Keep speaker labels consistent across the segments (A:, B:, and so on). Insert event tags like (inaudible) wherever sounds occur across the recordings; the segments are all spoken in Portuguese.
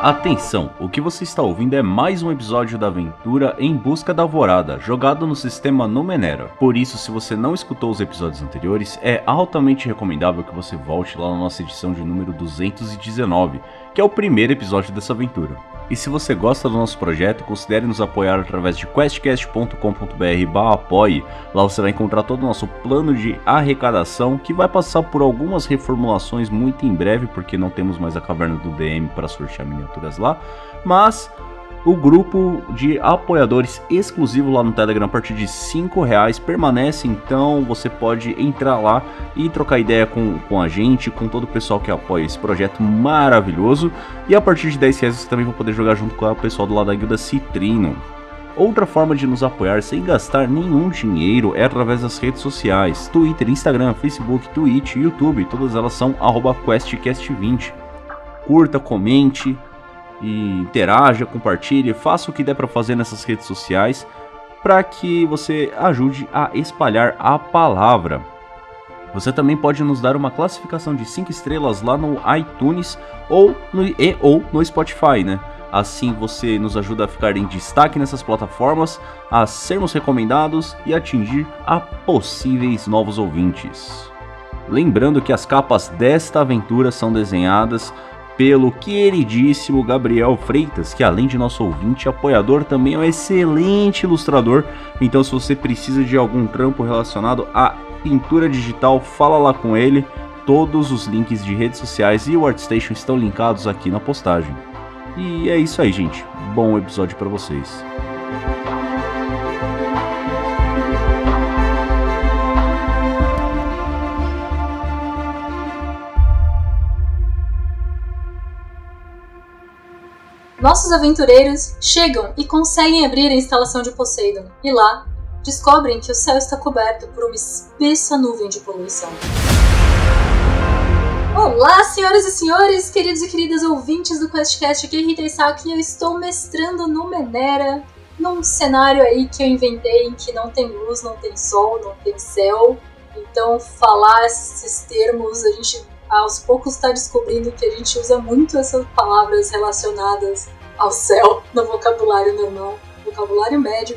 A: Atenção, o que você está ouvindo é mais um episódio da aventura Em Busca da Alvorada, jogado no sistema Numenera. Por isso, se você não escutou os episódios anteriores, é altamente recomendável que você volte lá na nossa edição de número 219, que é o primeiro episódio dessa aventura. E se você gosta do nosso projeto, considere nos apoiar através de questcast.com.br apoie. Lá você vai encontrar todo o nosso plano de arrecadação, que vai passar por algumas reformulações muito em breve, porque não temos mais a caverna do DM para sortear miniaturas lá. Mas o grupo de apoiadores exclusivo lá no Telegram a partir de 5 reais permanece, então você pode entrar lá e trocar ideia com, com a gente, com todo o pessoal que apoia esse projeto maravilhoso. E a partir de 10 reais você também vai poder jogar junto com o pessoal do lado da guilda Citrino. Outra forma de nos apoiar sem gastar nenhum dinheiro é através das redes sociais: Twitter, Instagram, Facebook, Twitch, YouTube, todas elas são QuestCast20. Curta, comente, e interaja, compartilhe, faça o que der para fazer nessas redes sociais para que você ajude a espalhar a palavra. Você também pode nos dar uma classificação de 5 estrelas lá no iTunes ou no, e, ou no Spotify, né? Assim você nos ajuda a ficar em destaque nessas plataformas, a sermos recomendados e atingir a possíveis novos ouvintes. Lembrando que as capas desta aventura são desenhadas pelo queridíssimo Gabriel Freitas, que além de nosso ouvinte e apoiador, também é um excelente ilustrador. Então, se você precisa de algum trampo relacionado à pintura digital, fala lá com ele. Todos os links de redes sociais e o ArtStation estão linkados aqui na postagem. E é isso aí, gente. Bom episódio para vocês.
B: Nossos aventureiros chegam e conseguem abrir a instalação de Poseidon, e lá descobrem que o céu está coberto por uma espessa nuvem de poluição. Olá, senhoras e senhores, queridos e queridas ouvintes do QuestCast, aqui é Rita Isaki e eu estou mestrando no Menera, num cenário aí que eu inventei em que não tem luz, não tem sol, não tem céu. Então, falar esses termos, a gente aos poucos está descobrindo que a gente usa muito essas palavras relacionadas ao céu no vocabulário normal, vocabulário médio.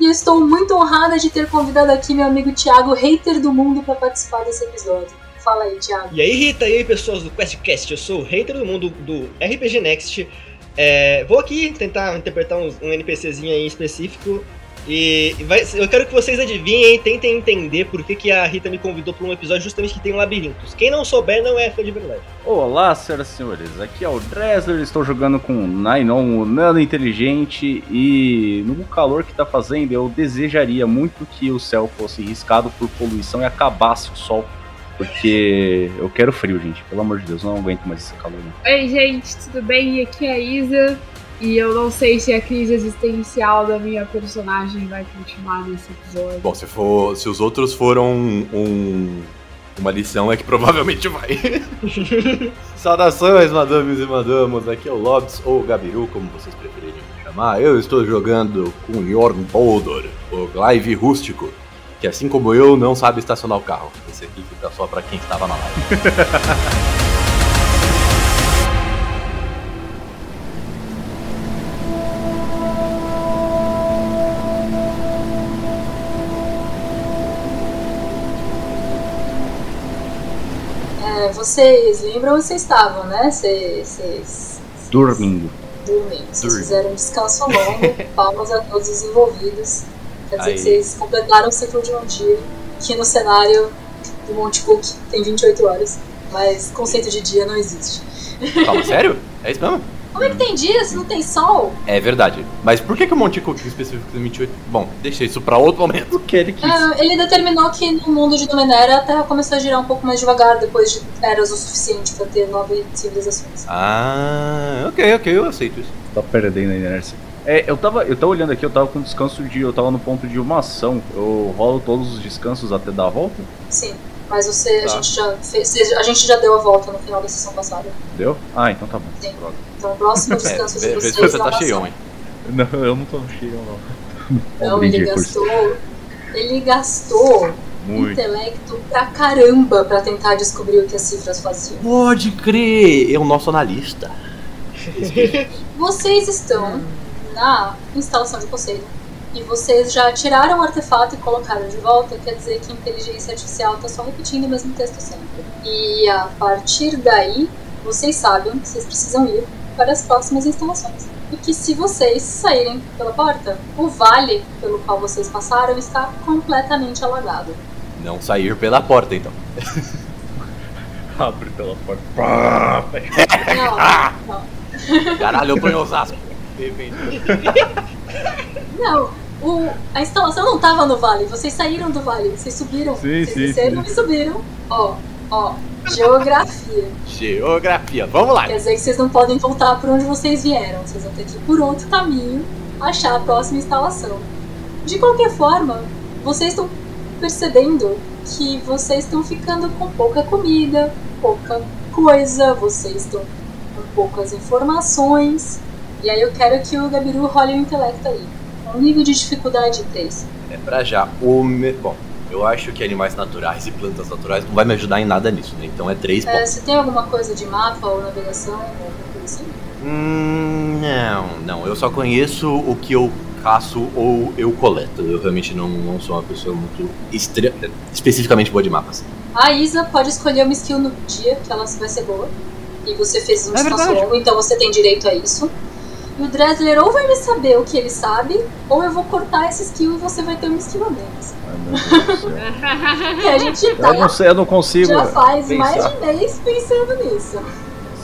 B: E eu estou muito honrada de ter convidado aqui meu amigo Thiago, hater do mundo, para participar desse episódio. Fala aí, Thiago.
C: E aí, Rita, e aí, pessoas do QuestCast, eu sou o hater do mundo do RPG Next. É, vou aqui tentar interpretar um, um NPCzinho aí específico e vai, eu quero que vocês adivinhem e tentem entender por que, que a Rita me convidou para um episódio justamente que tem labirintos. Quem não souber não é fã de verdade.
A: Olá, senhoras e senhores. Aqui é o Dresler. Estou jogando com o Nainon, o Nano Inteligente. E no calor que está fazendo, eu desejaria muito que o céu fosse riscado por poluição e acabasse o sol. Porque eu quero frio, gente. Pelo amor de Deus, não aguento mais esse calor.
D: Oi, gente, tudo bem? Aqui é a Isa. E eu não sei se a crise existencial da minha personagem vai continuar nesse episódio.
E: Bom, se, for, se os outros foram um, uma lição, é que provavelmente vai. (laughs) Saudações, madames e madamos. Aqui é o Lobs ou o Gabiru, como vocês preferirem me chamar. Eu estou jogando com Jorn Boldor, o Glaive rústico, que assim como eu, não sabe estacionar o carro. Esse aqui fica só para quem estava na live. (laughs)
B: vocês lembram onde vocês estavam, né? Vocês.
A: Dormindo.
B: Dormindo. Vocês fizeram um descanso longo, (laughs) palmas a todos os envolvidos. Quer dizer Aí. que vocês completaram o ciclo de um dia, que no cenário do Monte Cook tem 28 horas. Mas conceito de dia não existe.
E: Calma, (laughs) sério? É isso mesmo?
B: Como é que tem dia se não tem sol?
E: É verdade. Mas por que, que o Monte Cook 28? Bom, deixei isso pra outro momento.
A: Porque ele quis.
B: É, ele determinou que no mundo de Numenera a Terra começou a girar um pouco mais devagar depois de eras o suficiente pra ter nove civilizações.
E: Ah, ok, ok, eu aceito isso.
A: Tá perdendo a inércia. É, eu tava, eu tava olhando aqui, eu tava com descanso de. Eu tava no ponto de uma ação. Eu rolo todos os descansos até dar a volta?
B: Sim. Mas você, tá. a, gente já fez, a gente já deu a volta no final da sessão passada.
A: Deu? Ah, então tá bom.
B: Sim. Então o próximo (laughs) descanso é, de vocês
E: você tá cheio, hein?
A: Não, eu não tô cheio, não.
B: Não, ele gastou. Ele gastou muito. intelecto pra caramba pra tentar descobrir o que as cifras faziam.
E: Pode crer! É o nosso analista.
B: Vocês estão na instalação de Poseidon e vocês já tiraram o artefato e colocaram de volta, quer dizer que a inteligência artificial está só repetindo o mesmo texto sempre. E a partir daí, vocês sabem que vocês precisam ir para as próximas instalações. E que se vocês saírem pela porta, o vale pelo qual vocês passaram está completamente alagado.
E: Não sair pela porta, então. (laughs)
A: Abre pela porta.
B: Não, (laughs) não.
E: Caralho, eu ponho Osasco.
B: Não, o- a instalação não estava no vale, vocês saíram do vale, vocês subiram,
A: Sim,
B: vocês
A: sim,
B: desceram
A: sim.
B: e subiram. Ó, ó, geografia.
E: Geografia, vamos lá.
B: Quer dizer que vocês não podem voltar por onde vocês vieram, vocês vão ter que ir por outro caminho achar a próxima instalação. De qualquer forma, vocês estão percebendo que vocês estão ficando com pouca comida, pouca coisa, vocês estão com poucas informações. E aí eu quero que o Gabiru role o intelecto aí. Um nível de dificuldade 3.
E: É pra já. O me... Bom, eu acho que animais naturais e plantas naturais não vai me ajudar em nada nisso, né? Então é três
B: É,
E: pontos.
B: você tem alguma coisa de mapa ou navegação ou alguma coisa assim?
E: Hum, não, não. Eu só conheço o que eu caço ou eu coleto. Eu realmente não, não sou uma pessoa muito estre... especificamente boa de mapas.
B: A Isa pode escolher uma skill no dia que ela vai ser boa. E você fez um
E: É
B: longo, então você tem direito a isso. E o Dressler ou vai me saber o que ele sabe, ou eu vou cortar essa skill e você vai ter uma skill a menos.
A: Ai, meu Deus do céu. (laughs)
B: E a gente
A: Eu não
B: tá,
A: sei, eu não consigo.
B: já faz
A: pensar.
B: mais de mês pensando nisso.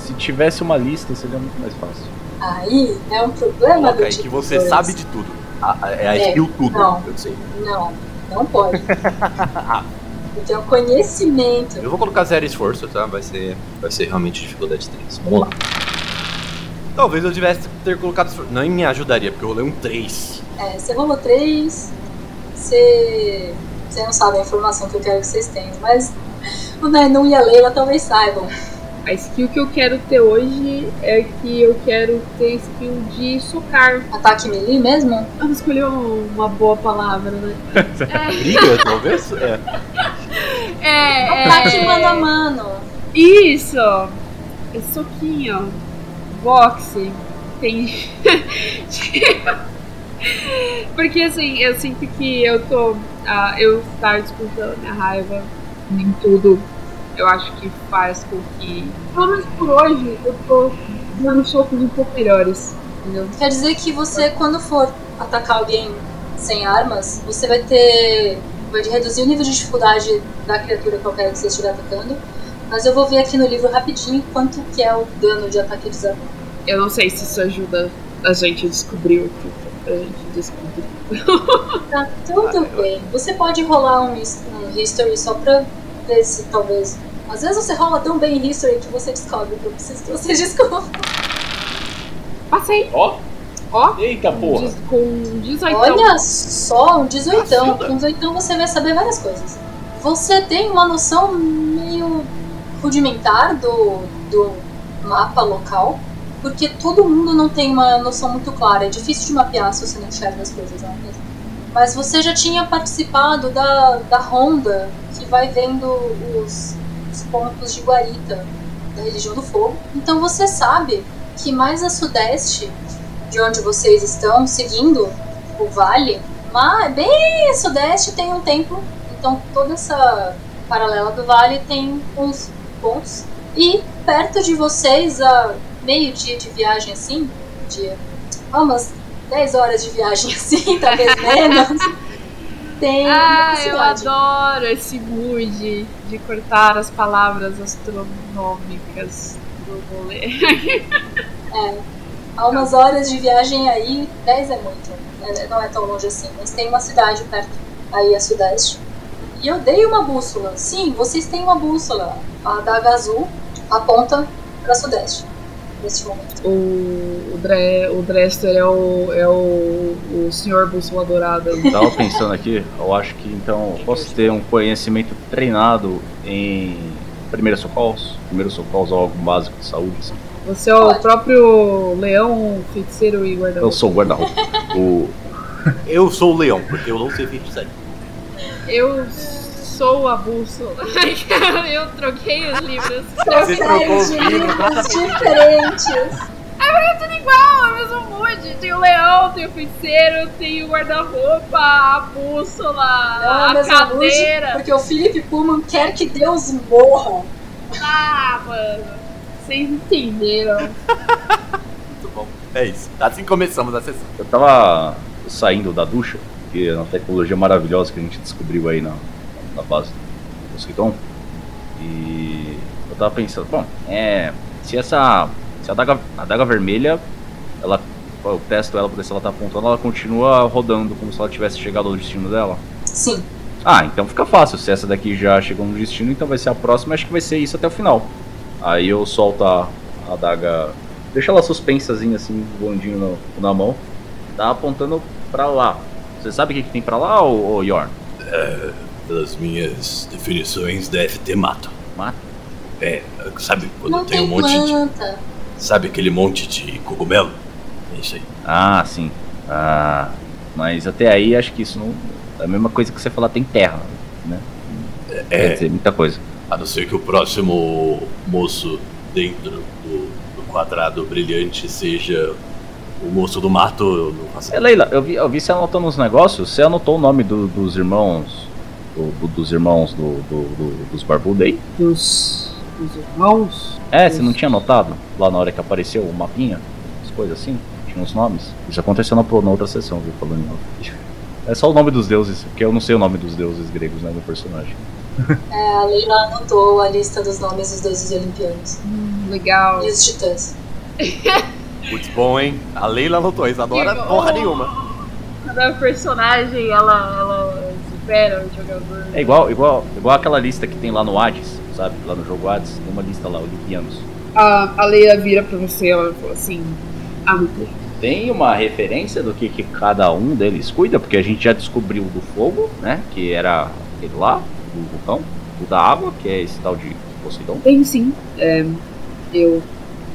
A: Se tivesse uma lista, seria muito mais fácil.
B: Aí é um problema
E: Coloca
B: do
E: aí
B: tipo
E: que você
B: dois.
E: sabe de tudo. A- a- é a
B: É,
E: skill tudo,
B: não.
E: eu sei.
B: Não, não pode. (laughs) tenho conhecimento.
E: Eu vou colocar zero esforço, tá? Vai ser, vai ser realmente dificuldade 3. Vamos lá. Talvez eu tivesse ter colocado. Não me ajudaria, porque eu rolei um 3.
B: É, você rolou três, você. Você não sabe a informação que eu quero que vocês tenham, mas o Nainu e a Leila talvez saibam.
D: A skill que eu quero ter hoje é que eu quero ter skill de socar.
B: Ataque melee mesmo?
D: Eu não escolhi uma boa palavra, né? (laughs)
E: Briga, talvez? É.
D: É,
B: Ataque mano a mano.
D: Isso! É soquinho. Boxe. Tem. (laughs) Porque assim, eu sinto que eu tô. ah, eu estar disputando minha raiva em tudo, eu acho que faz com que. Pelo menos por hoje, eu tô dando socos um pouco melhores. Entendeu?
B: Quer dizer que você, quando for atacar alguém sem armas, você vai ter. vai reduzir o nível de dificuldade da criatura que eu quero que você estiver atacando. Mas eu vou ver aqui no livro rapidinho quanto que é o dano de ataque desarmado.
D: Eu não sei se isso ajuda a gente a descobrir o que a gente descobrir.
B: Tá tudo bem. Você pode rolar um, um history só pra ver se talvez. Às vezes você rola tão bem em history que você descobre o que eu preciso que você (laughs) descubra.
D: Passei!
A: Ó,
D: Ó!
A: eita porra.
D: Com 18.
B: Olha só, um 18.
E: Cacilda.
B: Com 18 você vai saber várias coisas. Você tem uma noção rudimentar do, do mapa local, porque todo mundo não tem uma noção muito clara. É difícil de mapear se você não enxerga as coisas, não é mesmo? Mas você já tinha participado da, da ronda que vai vendo os, os pontos de guarita da religião do fogo. Então você sabe que mais a sudeste de onde vocês estão, seguindo o vale, mas bem sudeste tem um templo. Então toda essa paralela do vale tem uns pontos. E perto de vocês, a meio dia de viagem assim, dia, ah, umas 10 horas de viagem (laughs) assim, talvez menos, (laughs) tem
D: Ah, eu adoro esse mood de cortar as palavras astronômicas do rolê. (laughs)
B: Há umas horas de viagem aí, 10 é muito, né? não é tão longe assim, mas tem uma cidade perto, aí a sudeste. E eu dei uma bússola. Sim, vocês têm uma bússola. A da azul aponta para sudeste, neste momento.
D: O, o, Dre, o Drester é o, é o, o senhor bússola dourada.
A: Tava pensando aqui, eu acho que então eu posso ter um conhecimento treinado em primeiros socorros, primeiros socorros ou algo básico de saúde. assim.
D: Você é o
B: Pode.
D: próprio leão, feiticeiro e guarda
A: Eu sou o guarda-roupa. (laughs) o
E: Eu sou o leão, porque eu não sei feitiçaria.
D: Eu sou a bússola. (laughs) eu troquei os livros.
E: Você trocou os
B: de
E: livros,
B: diferentes. (laughs)
D: é tudo igual, é o mesmo mood. Tem o leão, tem o feiticeiro, tem o guarda-roupa, a bússola,
B: Não é a
D: cadeira.
B: porque o Philip Pullman quer que Deus morra.
D: Ah, mano. Vocês entenderam.
E: Muito bom. É isso. Assim começamos a sessão.
A: Eu tava saindo da ducha, que é uma tecnologia maravilhosa que a gente descobriu aí na, na base do Poseidon. E eu tava pensando, bom, é. Se essa. Se a adaga, a adaga vermelha, ela. Eu testo ela pra ver se ela tá apontando, ela continua rodando como se ela tivesse chegado ao destino dela.
B: Sim.
A: Ah, então fica fácil. Se essa daqui já chegou no destino, então vai ser a próxima. Acho que vai ser isso até o final. Aí eu solto a, a adaga. Deixa ela suspensazinha assim, voandinho na mão. Tá apontando pra lá. Você sabe o que, que tem pra lá, ô, ô Yorn?
E: Pelas minhas definições, deve ter mato.
A: Mato?
E: É, sabe quando
B: Não
E: tem
B: tem
E: um monte de.
B: planta.
E: Sabe aquele monte de cogumelo? É isso aí.
A: Ah, sim. Ah, mas até aí acho que isso não. É a mesma coisa que você falar tem terra, né? Quer
E: É,
A: dizer, muita coisa.
E: a não ser que o próximo moço dentro do, do quadrado brilhante seja o moço do mato, eu não faço
A: É, Leila, eu vi, eu vi você anotando uns negócios. Você anotou o nome do- dos irmãos. do- do- dos irmãos do, do- do- dos barbudos aí?
D: Dos, dos irmãos.
A: É, você não tinha anotado lá na hora que apareceu o mapinha? As coisas assim? Tinha uns nomes? Isso aconteceu na, na outra sessão, viu? Falando em. É só o nome dos deuses, porque eu não sei o nome dos deuses gregos, né, do personagem. (laughs)
B: É, a Leila anotou a lista dos nomes dos deuses olimpianos
D: Hum, legal.
B: e os titãs. (laughs)
E: Muito bom, hein? A Leila anotou, a Isadora
D: Que
E: porra nenhuma.
D: Cada personagem, ela, ela supera o jogador.
A: É igual, igual, igual aquela lista que tem lá no Hades, sabe? Lá no jogo Hades, tem uma lista lá, olimpianos.
D: A, a Leia vira pra você ela fala assim: Ah.
A: Tem uma referência do que, que cada um deles cuida, porque a gente já descobriu o do fogo, né? Que era aquele lá, do vulcão. O da água, que é esse tal de Poseidon.
D: Tem sim. É, eu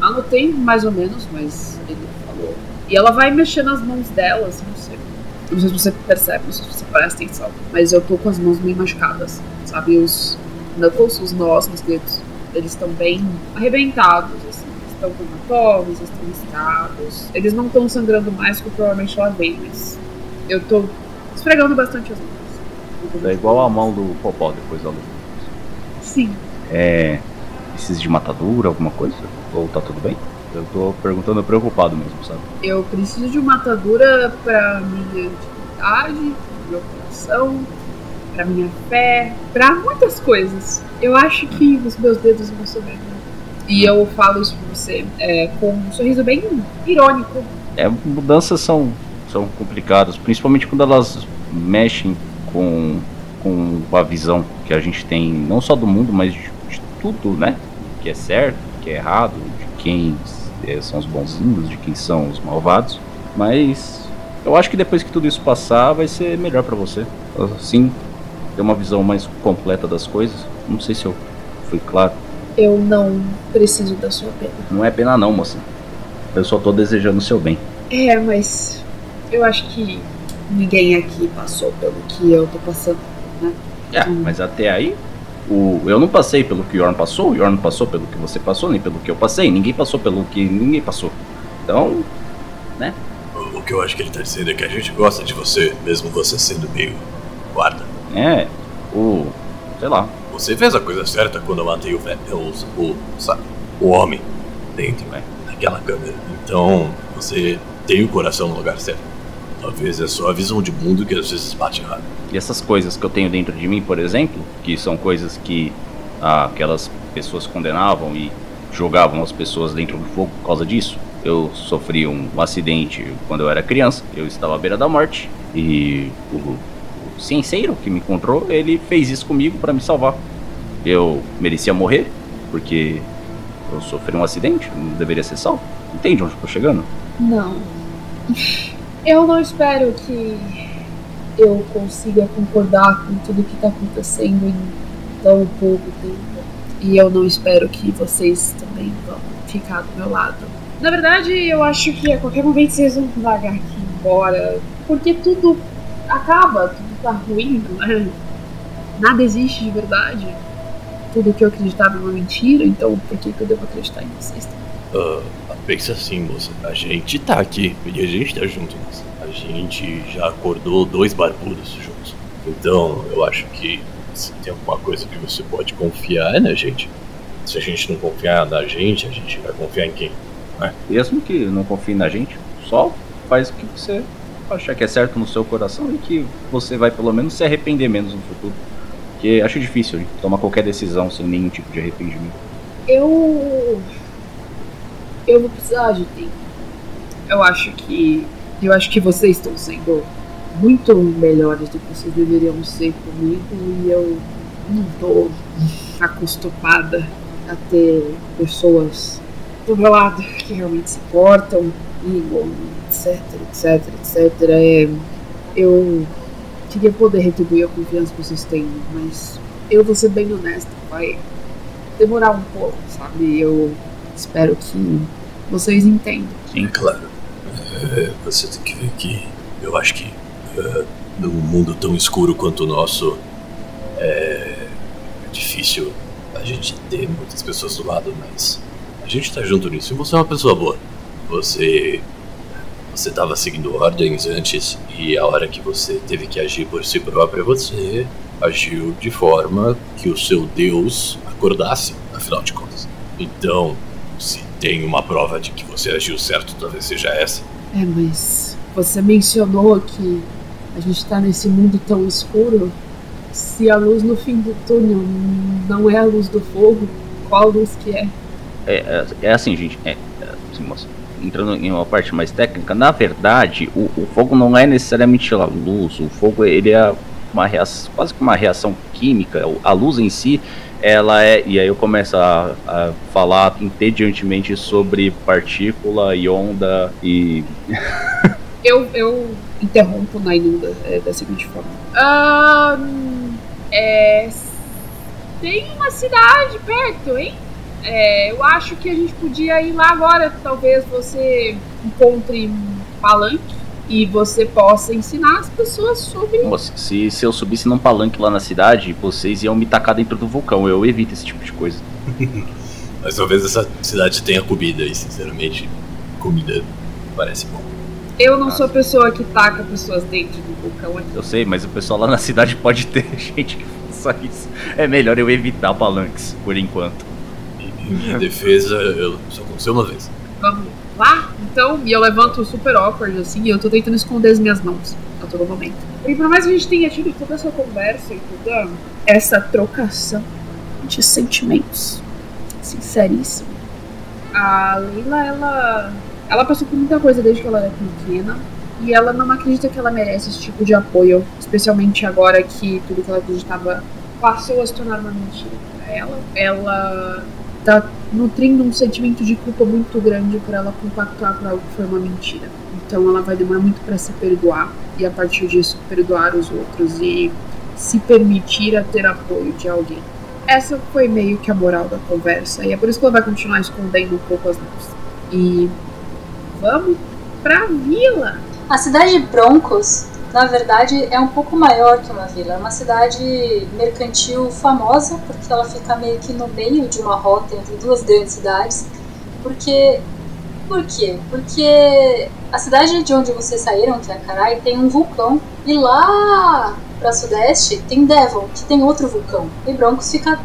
D: anotei mais ou menos, mas ele falou. E ela vai mexer nas mãos dela, assim, não sei. Não sei se você percebe, não sei se você presta atenção. Mas eu tô com as mãos meio machucadas. Sabe, os knuckles, os nós nos dedos, eles estão bem arrebentados, assim. Estão com hematomas, estão riscados. Eles não estão sangrando mais, porque provavelmente ela vem, mas eu tô esfregando bastante as mãos.
A: É igual a mão do Popó depois da luta.
D: Sim.
A: É. Precisa de matadura, alguma coisa? Ou tá tudo bem? Eu tô perguntando preocupado mesmo, sabe?
D: Eu preciso de uma atadura pra minha dignidade, pro meu coração, pra minha fé, pra muitas coisas. Eu acho que os meus dedos vão sobreviver. E eu falo isso pra você é, com um sorriso bem irônico.
A: É, mudanças são, são complicadas, principalmente quando elas mexem com, com a visão que a gente tem, não só do mundo, mas de, de tudo, né? Que é certo, que é errado, de quem eh, são os bonzinhos, de quem são os malvados. Mas eu acho que depois que tudo isso passar, vai ser melhor pra você. Assim, ter uma visão mais completa das coisas. Não sei se eu fui claro.
D: Eu não preciso da sua pena.
A: Não é pena não, moça. Eu só tô desejando o seu bem.
D: É, mas eu acho que ninguém aqui passou pelo que eu tô passando.
A: É, mas até aí, o, eu não passei pelo que o Yorn passou, o Yorn não passou pelo que você passou, nem pelo que eu passei, ninguém passou pelo que ninguém passou. Então,
E: O que eu acho que ele tá dizendo é que a gente gosta de você, mesmo você sendo meio guarda.
A: é, o, sei lá,
E: Você fez a coisa certa quando eu matei o o, o, sabe, o homem dentro
A: É.
E: daquela câmera. Então, você tem o coração no lugar certo. Talvez é só a visão de mundo que às vezes bate errado.
A: E essas coisas que eu tenho dentro de mim, por exemplo, que são coisas que ah, aquelas pessoas condenavam e jogavam as pessoas dentro do fogo por causa disso. Eu sofri um acidente quando eu era criança, eu estava à beira da morte e o, o cienceiro que me encontrou, ele fez isso comigo para me salvar. Eu merecia morrer porque eu sofri um acidente, não deveria ser salvo. Entende onde eu tô chegando?
D: Não. Eu não espero que eu consiga concordar com tudo que tá acontecendo em tão pouco tempo. E eu não espero que vocês também vão ficar do meu lado. Na verdade, eu acho que a qualquer momento vocês vão largar aqui embora. Porque tudo acaba, tudo tá ruim, não é? Nada existe de verdade. Tudo que eu acreditava é uma mentira, então por que, que eu devo acreditar em vocês também?
E: Ah, pensa assim, moça. A gente tá aqui e a gente tá junto. moça. A gente já acordou dois barbudos juntos. Então, eu acho que se tem alguma coisa que você pode confiar é na gente. Se a gente não confiar na gente, a gente vai confiar em quem?
A: Mesmo que não confie na gente, só faz o que você achar que é certo no seu coração e que você vai pelo menos se arrepender menos no futuro. Porque acho difícil tomar qualquer decisão sem nenhum tipo de arrependimento.
D: Eu. Eu vou precisar de tempo. Eu acho que. Eu acho que vocês estão sendo muito melhores do que vocês deveriam ser comigo e eu não tô acostumada a ter pessoas do meu lado que realmente se importam comigo, etc, etc, etc. É, eu queria poder retribuir a confiança que vocês têm, mas eu vou ser bem honesta, vai demorar um pouco, sabe? Eu espero que vocês entendam.
E: Sim, claro. É, você tem que ver que eu acho que é, num mundo tão escuro quanto o nosso é difícil a gente ter muitas pessoas do lado, mas a gente tá junto nisso. E você é uma pessoa boa. Você você estava seguindo ordens antes e a hora que você teve que agir por si própria, você agiu de forma que o seu Deus acordasse, afinal de contas. Então, tem uma prova de que você agiu certo, talvez seja essa.
D: É, mas você mencionou que a gente tá nesse mundo tão escuro. Se a luz no fim do túnel não é a luz do fogo, qual luz que é?
A: É, é, é assim, gente. É, é, assim, moça, entrando em uma parte mais técnica, na verdade, o, o fogo não é necessariamente a luz. O fogo ele é uma reação, quase que uma reação química. A luz em si, ela é. E aí eu começo a, a falar entediantemente sobre partícula e onda e. (laughs)
D: Eu, eu interrompo na inunda é, da seguinte forma. Ahn, é, tem uma cidade perto, hein? É, eu acho que a gente podia ir lá agora. Talvez você encontre um palanque e você possa ensinar as pessoas sobre.
A: Se, se eu subisse num palanque lá na cidade, vocês iam me tacar dentro do vulcão. Eu evito esse tipo de coisa. (laughs)
E: Mas talvez essa cidade tenha comida e, sinceramente, comida parece bom.
D: Eu não sou a pessoa que taca pessoas dentro do vulcão aqui.
A: Eu sei, mas o pessoal lá na cidade pode ter (laughs) gente que faça isso. É melhor eu evitar palanques, por enquanto.
E: Em minha defesa, eu só aconteceu uma vez.
D: Vamos lá? Então, e eu levanto super awkward assim, e eu tô tentando esconder as minhas mãos a todo momento. E por mais que a gente tenha tido toda essa conversa e toda essa trocação de sentimentos sinceríssimo, a Leila, ela, ela passou por muita coisa desde que ela era pequena. E ela não acredita que ela merece esse tipo de apoio, especialmente agora que tudo que ela acreditava passou a se tornar uma mentira pra ela. Ela tá nutrindo um sentimento de culpa muito grande por ela compactuar por algo que foi uma mentira. Então ela vai demorar muito para se perdoar e a partir disso perdoar os outros e se permitir a ter apoio de alguém. Essa foi meio que a moral da conversa e é por isso que ela vai continuar escondendo um pouco as mãos. E vamos pra vila.
B: A cidade de Broncos, na verdade, é um pouco maior que uma vila. É uma cidade mercantil famosa, porque ela fica meio que no meio de uma rota entre duas grandes cidades. Porque. Por quê? Porque a cidade de onde vocês saíram, que é Carai, tem um vulcão. E lá para sudeste tem Devon, que tem outro vulcão. E Broncos fica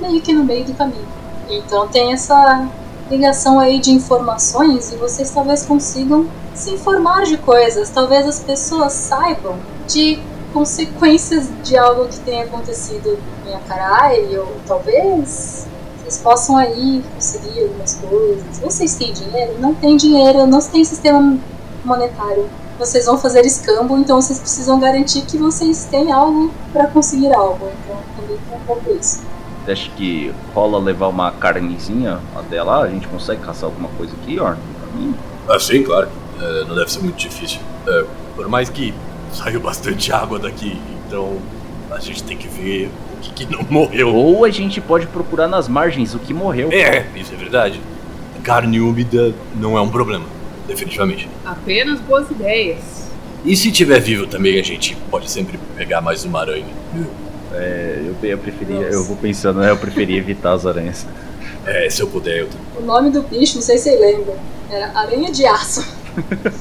B: meio que no meio do caminho. Então tem essa ligação aí de informações e vocês talvez consigam se informar de coisas. Talvez as pessoas saibam de consequências de algo que tenha acontecido em Acarai, ou talvez vocês possam aí conseguir algumas coisas. Vocês têm dinheiro? Não tem dinheiro, não tem sistema monetário. Vocês vão fazer escambo, então vocês precisam garantir que vocês têm algo para conseguir algo. Então também tem um pouco isso.
A: Você acha que rola levar uma carnezinha até lá? A gente consegue caçar alguma coisa aqui, Orn?
E: Ah, sim, claro. É, não deve ser muito difícil. É, por mais que saiu bastante água daqui, então a gente tem que ver o que, que não morreu.
A: Ou a gente pode procurar nas margens o que morreu.
E: É, isso é verdade. Carne úmida não é um problema, definitivamente.
D: Apenas boas ideias.
E: E se tiver vivo também, a gente pode sempre pegar mais uma aranha.
A: É, eu, eu preferia, eu vou pensando, né? Eu preferia evitar as aranhas.
E: É, se eu puder, eu
B: O nome do bicho, não sei se você lembra, era aranha de aço.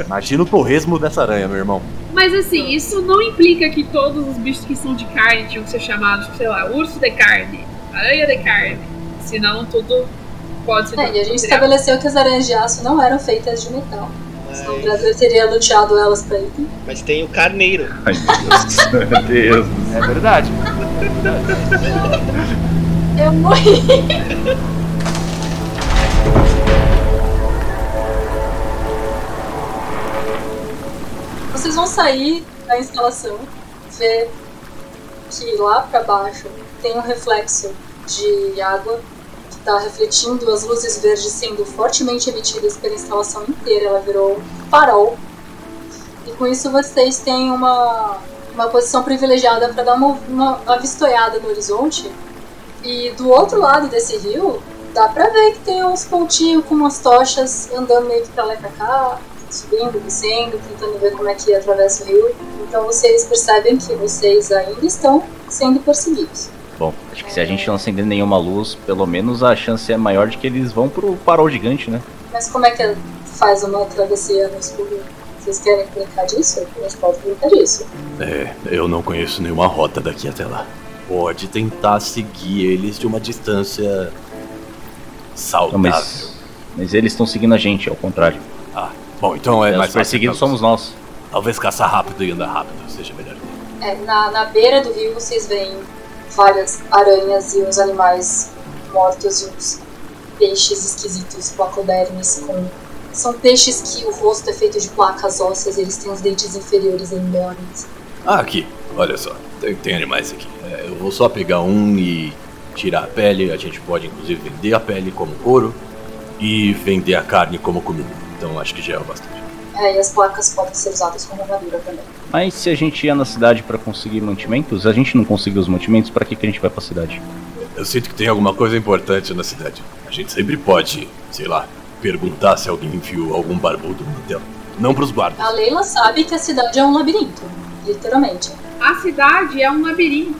E: Imagina o torresmo dessa aranha, meu irmão.
D: Mas assim, isso não implica que todos os bichos que são de carne tinham que ser chamados, sei lá, urso de carne, aranha de carne. Senão tudo pode ser.
B: É, e a gente
D: considerado.
B: estabeleceu que as aranhas de aço não eram feitas de metal. Senão o
C: Mas,
B: Brasil teria luteado elas pra ele.
C: mas tem o carneiro.
A: Ai, (laughs) meu Deus.
E: É verdade.
B: Eu morri. Vocês vão sair da instalação, ver que lá pra baixo tem um reflexo de água está refletindo as luzes verdes sendo fortemente emitidas pela instalação inteira. Ela virou farol. E com isso vocês têm uma, uma posição privilegiada para dar uma, uma avistoiada no horizonte e do outro lado desse rio, dá pra ver que tem uns pontinhos com umas tochas andando meio que pra lá e pra cá, subindo, descendo, tentando ver como é que atravessa o rio. Então vocês percebem que vocês ainda estão sendo perseguidos.
A: Bom, acho que se a gente não acender nenhuma luz, pelo menos a chance é maior de que eles vão pro farol gigante, né?
B: Mas como é que faz uma travessia no escuro? Vocês querem brincar disso? A gente pode brincar disso.
E: É, eu não conheço nenhuma rota daqui até lá. Pode tentar seguir eles de uma distância saudável.
A: Não, mas, mas eles estão seguindo a gente, ao contrário.
E: Ah, bom, então é
A: Os
E: mais
A: perseguidos somos nós.
E: Talvez caçar rápido e andar rápido seja melhor.
B: É, na, na beira do rio vocês veem várias aranhas e uns animais mortos e uns peixes esquisitos, placodermes, com... São peixes que o rosto é feito de placas ósseas, eles têm os dentes inferiores enormes.
E: Ah, aqui, olha só. Tem, tem animais aqui. É, eu vou só pegar um e tirar a pele. A gente pode inclusive vender a pele como couro e vender a carne como comida. Então acho que já é o bastante.
B: É, e as placas podem ser usadas como armadura também.
A: Mas se a gente ia na cidade pra conseguir mantimentos, a gente não conseguiu os mantimentos, pra que, que a gente vai pra cidade?
E: Eu sinto que tem alguma coisa importante na cidade. A gente sempre pode, sei lá, perguntar se alguém viu algum barbudo no hotel. Não pros guardas.
B: A Leila sabe que a cidade é um labirinto, literalmente.
D: A cidade é um labirinto.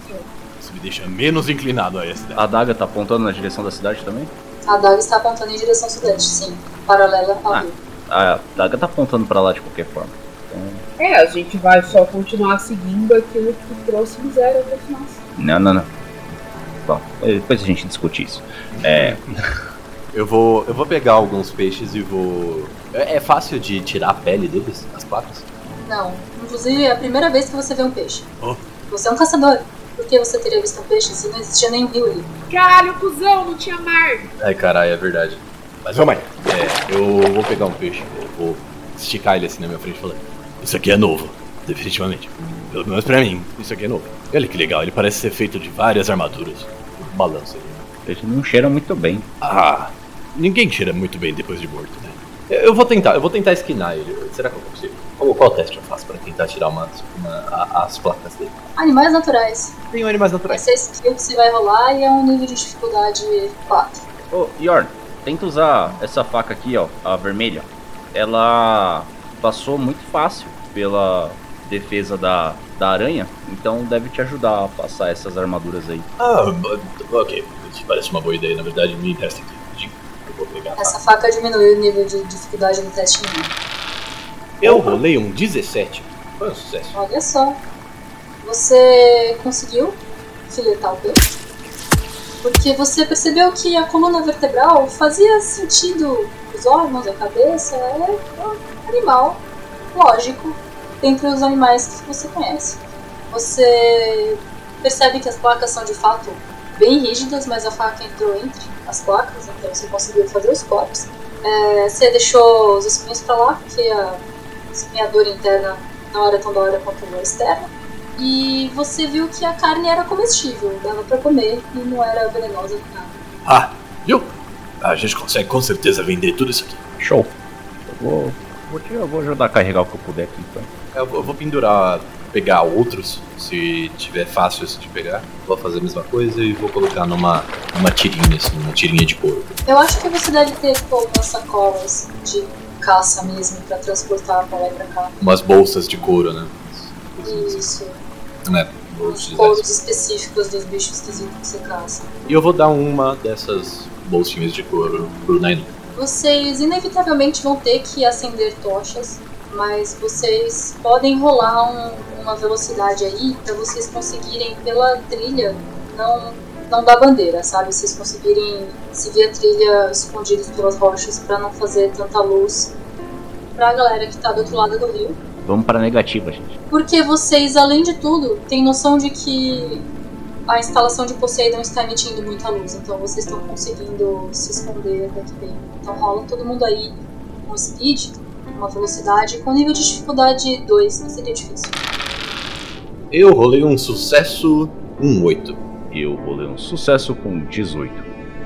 E: Isso me deixa menos inclinado a essa cidade.
A: A adaga tá apontando na direção da cidade também?
B: A Daga está apontando em direção sudeste, sim, paralela ao
A: Ah.
B: rio.
A: A adaga tá apontando pra lá de qualquer forma.
D: É, a gente vai só continuar seguindo aquilo que trouxe miséria pra nós.
A: Não, não, não. Bom, depois a gente discute isso. É, (laughs)
E: Eu vou, eu vou pegar alguns peixes e vou. É, é fácil de tirar a pele deles, as placas?
B: Não, inclusive é a primeira vez que você vê um peixe.
E: Oh.
B: Você é um caçador. Por que você teria visto um peixe se não existia nenhum rio ali?
D: Caralho, cuzão, não tinha mar.
E: Ai, caralho, é verdade. Mas vamos aí. É, eu vou pegar um peixe, vou esticar ele assim na minha frente e falar: Isso aqui é novo, definitivamente. Pelo menos pra mim, isso aqui é novo. E olha que legal, ele parece ser feito de várias armaduras. Balança ele.
A: ele não cheira muito bem.
E: Ah, ninguém tira muito bem depois de morto, né? Eu eu vou tentar, eu vou tentar esquinar ele. Será que eu consigo? Qual, qual teste eu faço pra tentar tirar umas, uma, a- as placas dele?
B: Animais naturais.
E: Tem animais naturais.
B: Essa é a skill que você vai rolar e é um nível de dificuldade 4.
A: Ô, Yorn, tenta usar essa faca aqui, ó, a vermelha. Ela passou muito fácil pela defesa da, da aranha, então deve te ajudar a passar essas armaduras aí.
E: Ah, ok. Isso parece uma boa ideia, na verdade me resta aqui. Eu vou pegar. a
B: Essa faca diminui o nível de dificuldade do teste nenhum.
E: Eu rolei um 17. Foi um sucesso.
B: Olha só. Você conseguiu filetar o peixe? Porque você percebeu que a coluna vertebral fazia sentido, os órgãos, a cabeça, é um animal lógico dentre os animais que você conhece. Você percebe que as placas são de fato bem rígidas, mas a faca entrou entre as placas, então você conseguiu fazer os cortes. É, você deixou os espinhos para lá, porque a espinhadura interna não era tão da hora quanto a externa. E você viu que a carne era comestível, dava pra comer e não era venenosa nem nada.
E: Ah, viu? A gente consegue com certeza vender tudo isso aqui.
A: Show. Eu vou, vou, te- eu vou ajudar a carregar o que eu puder aqui, então.
E: Eu vou eu vou pendurar, pegar outros, se tiver fácil de pegar. Vou fazer a mesma coisa e vou colocar numa, numa tirinha, assim, uma tirinha de couro.
B: Eu acho que você deve ter tipo, algumas sacolas de caça mesmo pra transportar pra lá e pra cá.
E: Umas bolsas de couro, né? Assim,
B: Isso.
E: Né?
B: Os couros específicos dos bichos esquisitos que você caça.
E: E eu vou dar uma dessas bolsinhas de couro pro Nainu.
B: Vocês inevitavelmente vão ter que acender tochas, mas vocês podem rolar um- uma velocidade aí pra vocês conseguirem pela trilha não não dar bandeira, sabe? Vocês conseguirem seguir a trilha escondidos pelas rochas pra não fazer tanta luz pra galera que tá do outro lado do rio.
A: Vamos pra negativa, gente.
B: Porque vocês, além de tudo, têm noção de que a instalação de Poseidon está emitindo muita luz, então vocês estão conseguindo se esconder muito bem. Então rola todo mundo aí com speed, uma velocidade, com nível de dificuldade 2, não seria difícil.
E: Eu rolei um sucesso, um 8.
A: Eu rolei um sucesso com 18.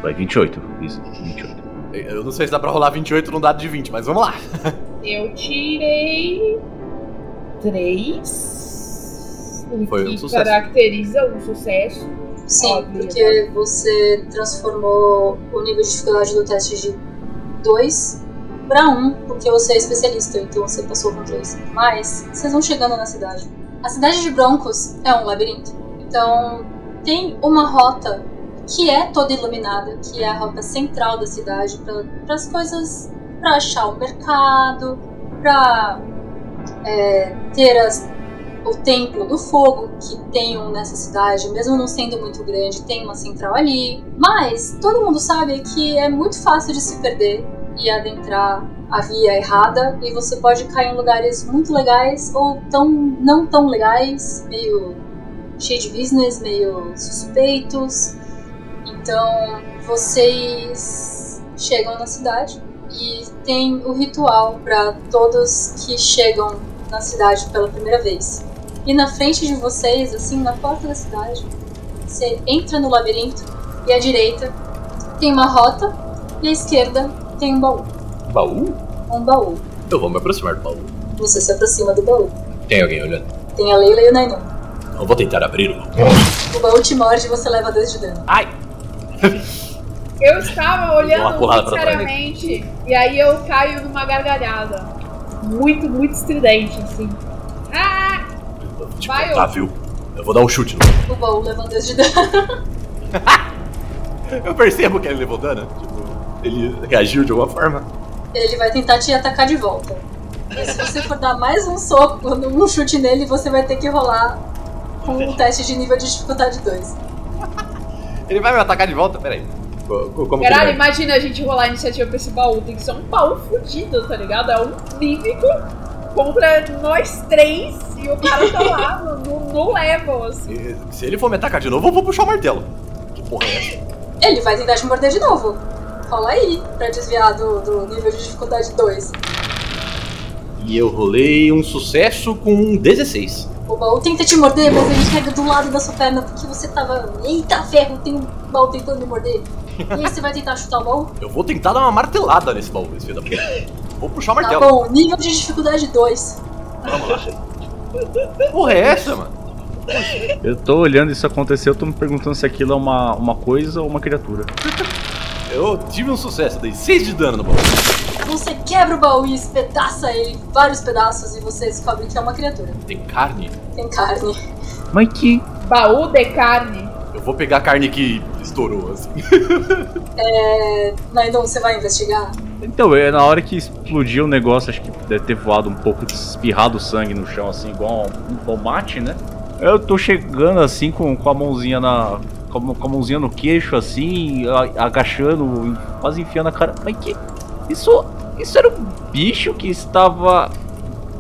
A: Vai 28. Isso, 28.
E: Eu não sei se dá pra rolar 28 num dado de 20, mas vamos lá.
D: Eu tirei. Três. O
E: Foi um
D: que
E: sucesso.
D: caracteriza um sucesso.
B: Sim,
D: Óbvio.
B: porque você transformou o nível de dificuldade do teste de 2 para 1, porque você é especialista, então você passou com 3. Mas vocês vão chegando na cidade. A cidade de Broncos é um labirinto. Então tem uma rota que é toda iluminada, que é a rota central da cidade para as coisas, para achar o mercado, para ter as o Templo do Fogo, que tem um nessa cidade, mesmo não sendo muito grande, tem uma central ali. Mas todo mundo sabe que é muito fácil de se perder e adentrar a via errada, e você pode cair em lugares muito legais ou tão não tão legais, meio cheio de business, meio suspeitos. Então vocês chegam na cidade e tem o ritual para todos que chegam na cidade pela primeira vez. E na frente de vocês, assim, na porta da cidade, você entra no labirinto e à direita tem uma rota e à esquerda tem um baú.
E: Baú?
B: Um baú.
E: Eu vou me aproximar do baú.
B: Você se aproxima do baú.
E: Tem alguém olhando?
B: Tem a Leila e o Nainu.
E: Eu vou tentar abrir o baú.
B: O baú te morde e você leva dois de dano. (laughs)
D: Eu estava olhando
E: trás.
D: sinceramente. E aí eu caio numa gargalhada. Muito, muito estridente, assim. Ah!
E: Te
D: Vai, ô.
E: viu? Eu vou dar um chute
B: O baú leva dois de dano. (laughs)
E: Eu percebo que ele levou dano. Tipo, ele reagiu de alguma forma.
B: Ele vai tentar te atacar de volta. E se você for dar mais um soco, um chute nele, você vai ter que rolar com um teste de nível de dificuldade 2.
E: Ele vai me atacar de volta? Peraí. Co- co- Como
D: Caralho,
E: vai?
D: imagina a gente rolar a iniciativa pra esse baú. Tem que ser um baú fudido, tá ligado? É um mímico contra nós três e o cara tá lá no, no, no level, assim.
E: E- Se ele for me atacar de novo, eu vou puxar o martelo. Que porra é essa?
B: Ele vai tentar te morder de novo. Rola aí, pra desviar do, do nível de dificuldade 2.
E: E eu rolei um sucesso com 16.
B: O baú tenta te morder, mas ele pega do lado da sua perna porque você tava. Eita ferro, tem um baú tentando me morder. E aí você vai tentar chutar o baú?
E: Eu vou tentar dar uma martelada nesse baú, esse filho da puta. Vou puxar o
B: Tá
E: martelo.
B: bom, nível de dificuldade 2.
E: Vamos lá. Porra é essa, mano?
A: Eu tô olhando isso acontecer, eu tô me perguntando se aquilo é uma, uma coisa ou uma criatura.
E: Eu tive um sucesso, dei 6 de dano no baú.
B: Você quebra o baú e espedaça ele em vários pedaços e você descobre que é uma criatura.
E: Tem carne.
B: Tem carne.
A: Mas que.
D: Baú de carne.
E: Eu vou pegar a carne que estourou, assim. (laughs)
B: É. Naidon, você vai investigar?
A: Então, é na hora que explodiu o negócio, acho que deve ter voado um pouco, espirrado sangue no chão, assim, igual um tomate, né? Eu tô chegando assim com, com a mãozinha na. Com a, com a mãozinha no queixo, assim, agachando, quase enfiando a cara. Mas que. Isso. Isso era um bicho que estava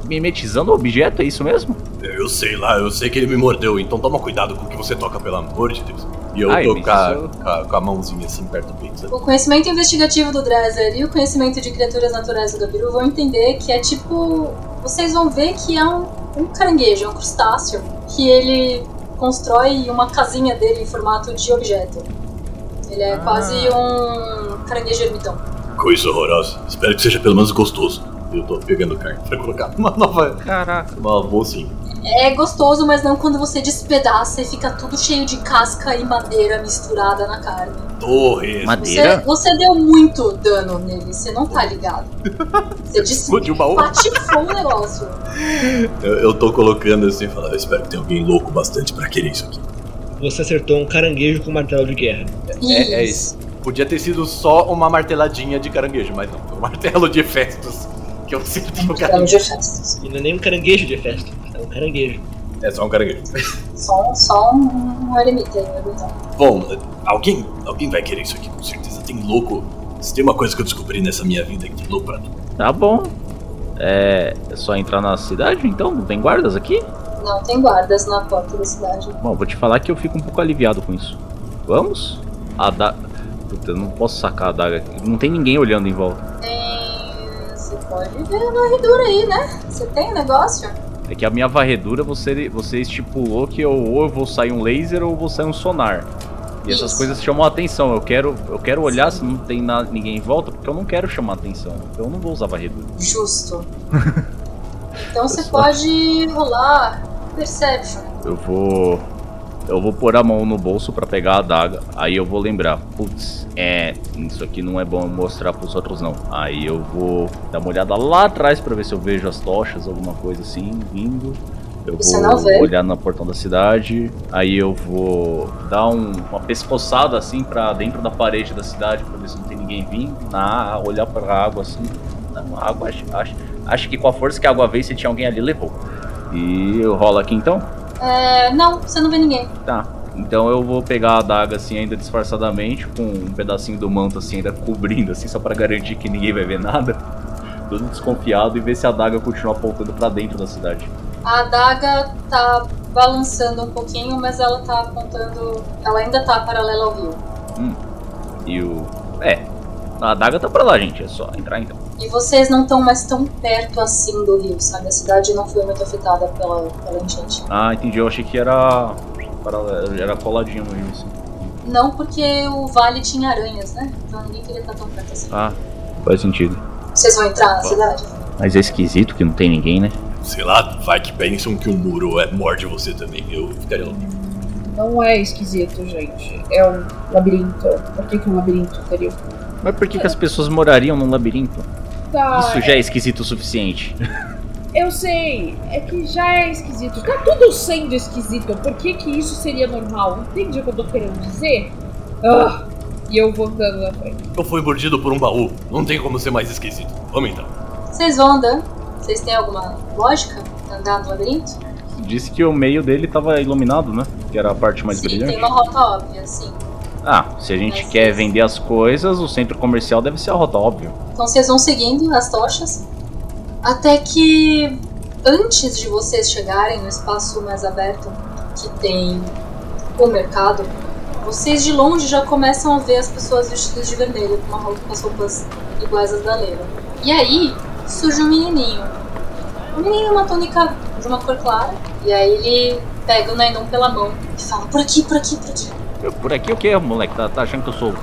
A: mimetizando o objeto, é isso mesmo?
E: Eu sei lá, eu sei que ele me mordeu, então toma cuidado com o que você toca, pelo amor de Deus. E eu
A: Ai,
E: tô com a, com, a, com a mãozinha assim perto do peito, sabe?
B: O conhecimento investigativo do Dresser e o conhecimento de criaturas naturais do Gabiru vão entender que é tipo. Vocês vão ver que é um, um caranguejo, é um crustáceo, que ele constrói uma casinha dele em formato de objeto. Ele é
A: Ah.
B: quase um caranguejo ermitão.
E: Coisa horrorosa. Espero que seja pelo menos gostoso. Eu tô pegando carne pra colocar numa nova.
A: Caraca.
E: Uma bolsinha.
B: É gostoso, mas não quando você despedaça e fica tudo cheio de casca e madeira misturada na carne.
E: Torres.
A: Madeira?
B: Você, você deu muito dano nele, você não tá ligado. Você (laughs)
E: Explodiu o baú.
B: o negócio.
E: Eu, eu tô colocando assim e falando, eu espero que tenha alguém louco bastante pra querer isso aqui.
C: Você acertou um caranguejo com martelo de guerra.
E: É- é isso. Podia ter sido só uma marteladinha de caranguejo, mas não, foi um martelo de Festus que eu sinto no
B: Então,
E: caranguejo.
B: de festas.
C: E não é nem um caranguejo de festa, é um caranguejo.
E: É só um caranguejo.
B: Só, um- só um, um eremita aí, né, então.
E: Bom, alguém, alguém vai querer isso aqui, com certeza. Tem louco. Se tem uma coisa que eu descobri nessa minha vida que tem louco pra tudo.
A: Tá bom. É, é só entrar na cidade, então? Não tem guardas aqui?
B: Não tem guardas na porta da cidade.
A: Bom, vou te falar que eu fico um pouco aliviado com isso. Vamos? A da... Puta, eu não posso sacar a daga aqui. Não tem ninguém olhando em volta.
B: Tem. Você pode ver a varredura aí, né? Você tem um negócio?
A: É que a minha varredura você, você estipulou que eu, ou eu vou sair um laser ou eu vou sair um sonar. E essas
B: Isso.
A: coisas chamam a atenção. Eu quero, eu quero olhar se não tem na- ninguém em volta, porque eu não quero chamar atenção. Então eu não vou usar varredura.
B: Justo. (laughs) Então você pode rolar Perception.
A: Eu vou. Eu vou pôr a mão no bolso pra pegar a adaga. Aí eu vou lembrar, putz, é. Isso aqui não é bom mostrar pros outros não. Aí eu vou dar uma olhada lá atrás pra ver se eu vejo as tochas, alguma coisa assim, vindo. Eu
B: Você
A: vou olhar no portão da cidade. Aí eu vou dar um- uma pescoçada assim pra dentro da parede da cidade pra ver se não tem ninguém vindo. Na, olhar pra água assim. Não, a água acho, acho, acho que com a força que a água veio, se tinha alguém ali, levou. E eu rolo aqui então?
B: É, não, você não vê ninguém.
A: Tá. Então eu vou pegar a adaga assim ainda disfarçadamente, com um pedacinho do manto assim ainda cobrindo assim só pra garantir que ninguém vai ver nada. Todo desconfiado e ver se a adaga continua apontando pra dentro da cidade.
B: A adaga tá balançando um pouquinho, mas ela tá apontando. Ela ainda tá paralela ao rio.
A: E o é, a adaga tá pra lá, gente, é só entrar então.
B: E vocês não estão mais tão perto assim do rio, sabe? A cidade não foi muito afetada pela, pela enchente.
A: Ah, entendi, eu achei que era era coladinho no rio assim.
B: Não porque o vale tinha aranhas, né? Então ninguém queria estar tão perto assim.
A: Ah, faz sentido.
B: Vocês vão entrar na cidade?
A: Mas é esquisito que não tem ninguém, né?
E: Sei lá, vai que pensam que o muro é, morde você também. Eu ficaria louco.
D: Não é esquisito, gente. É um labirinto. Por que, que um labirinto teria?
A: Mas por que, que as pessoas morariam num labirinto?
D: Tá,
A: Isso já é esquisito o suficiente. (laughs)
D: eu sei. É que já é esquisito. Tá tudo sendo esquisito. Por que, que isso seria normal? Entende o que eu tô querendo dizer? Ah, e eu vou andando na frente.
E: Eu fui mordido por um baú. Não tem como ser mais esquisito. Vamos então.
B: Vocês vão andando? Vocês têm alguma lógica andar no labirinto?
A: Disse que o meio dele tava iluminado, né? Que era a parte mais
B: Sim,
A: brilhante.
B: tem uma rota óbvia, sim.
A: Ah, se a gente
B: Mas
A: quer vender as coisas, o centro comercial deve ser a rota óbvio.
B: Então vocês vão seguindo as tochas até que antes de vocês chegarem no espaço mais aberto que tem o mercado, vocês de longe já começam a ver as pessoas vestidas de vermelho com, uma roupa, com as roupas iguais às da Leila. E aí surge um menininho. Um menino uma túnica de uma cor clara. E aí ele pega o Nainum pela mão e fala: Por aqui, por aqui, por aqui.
A: Eu, por aqui o que, moleque? Tá, tá achando que eu sou.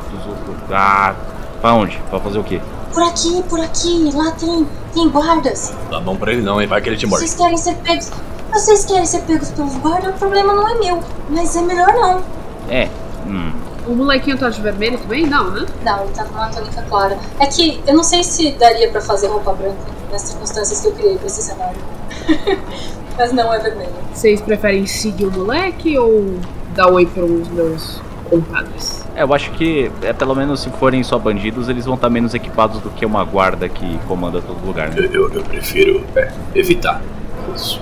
A: Ah, pra onde? Pra fazer o quê?
B: Por aqui, por aqui, lá tem, tem guardas.
E: Dá a mão pra ele não, hein? Vai que ele te morde.
B: Vocês querem ser pegos. Vocês querem ser pegos pelos guardas, o problema não é meu. Mas é melhor não.
A: É. Hum.
D: O molequinho tá de vermelho também? Não, né?
B: Não, ele tá com uma tônica clara. É que eu não sei se daria pra fazer roupa branca nas circunstâncias que eu criei pra esse cenário. (laughs) Mas não é vermelho.
D: Vocês preferem seguir o moleque ou dar oi pros meus compadres?
A: É, eu acho que, é, pelo menos se forem só bandidos, eles vão estar menos equipados do que uma guarda que comanda todo lugar, né?
E: Eu, eu, eu prefiro é, evitar os,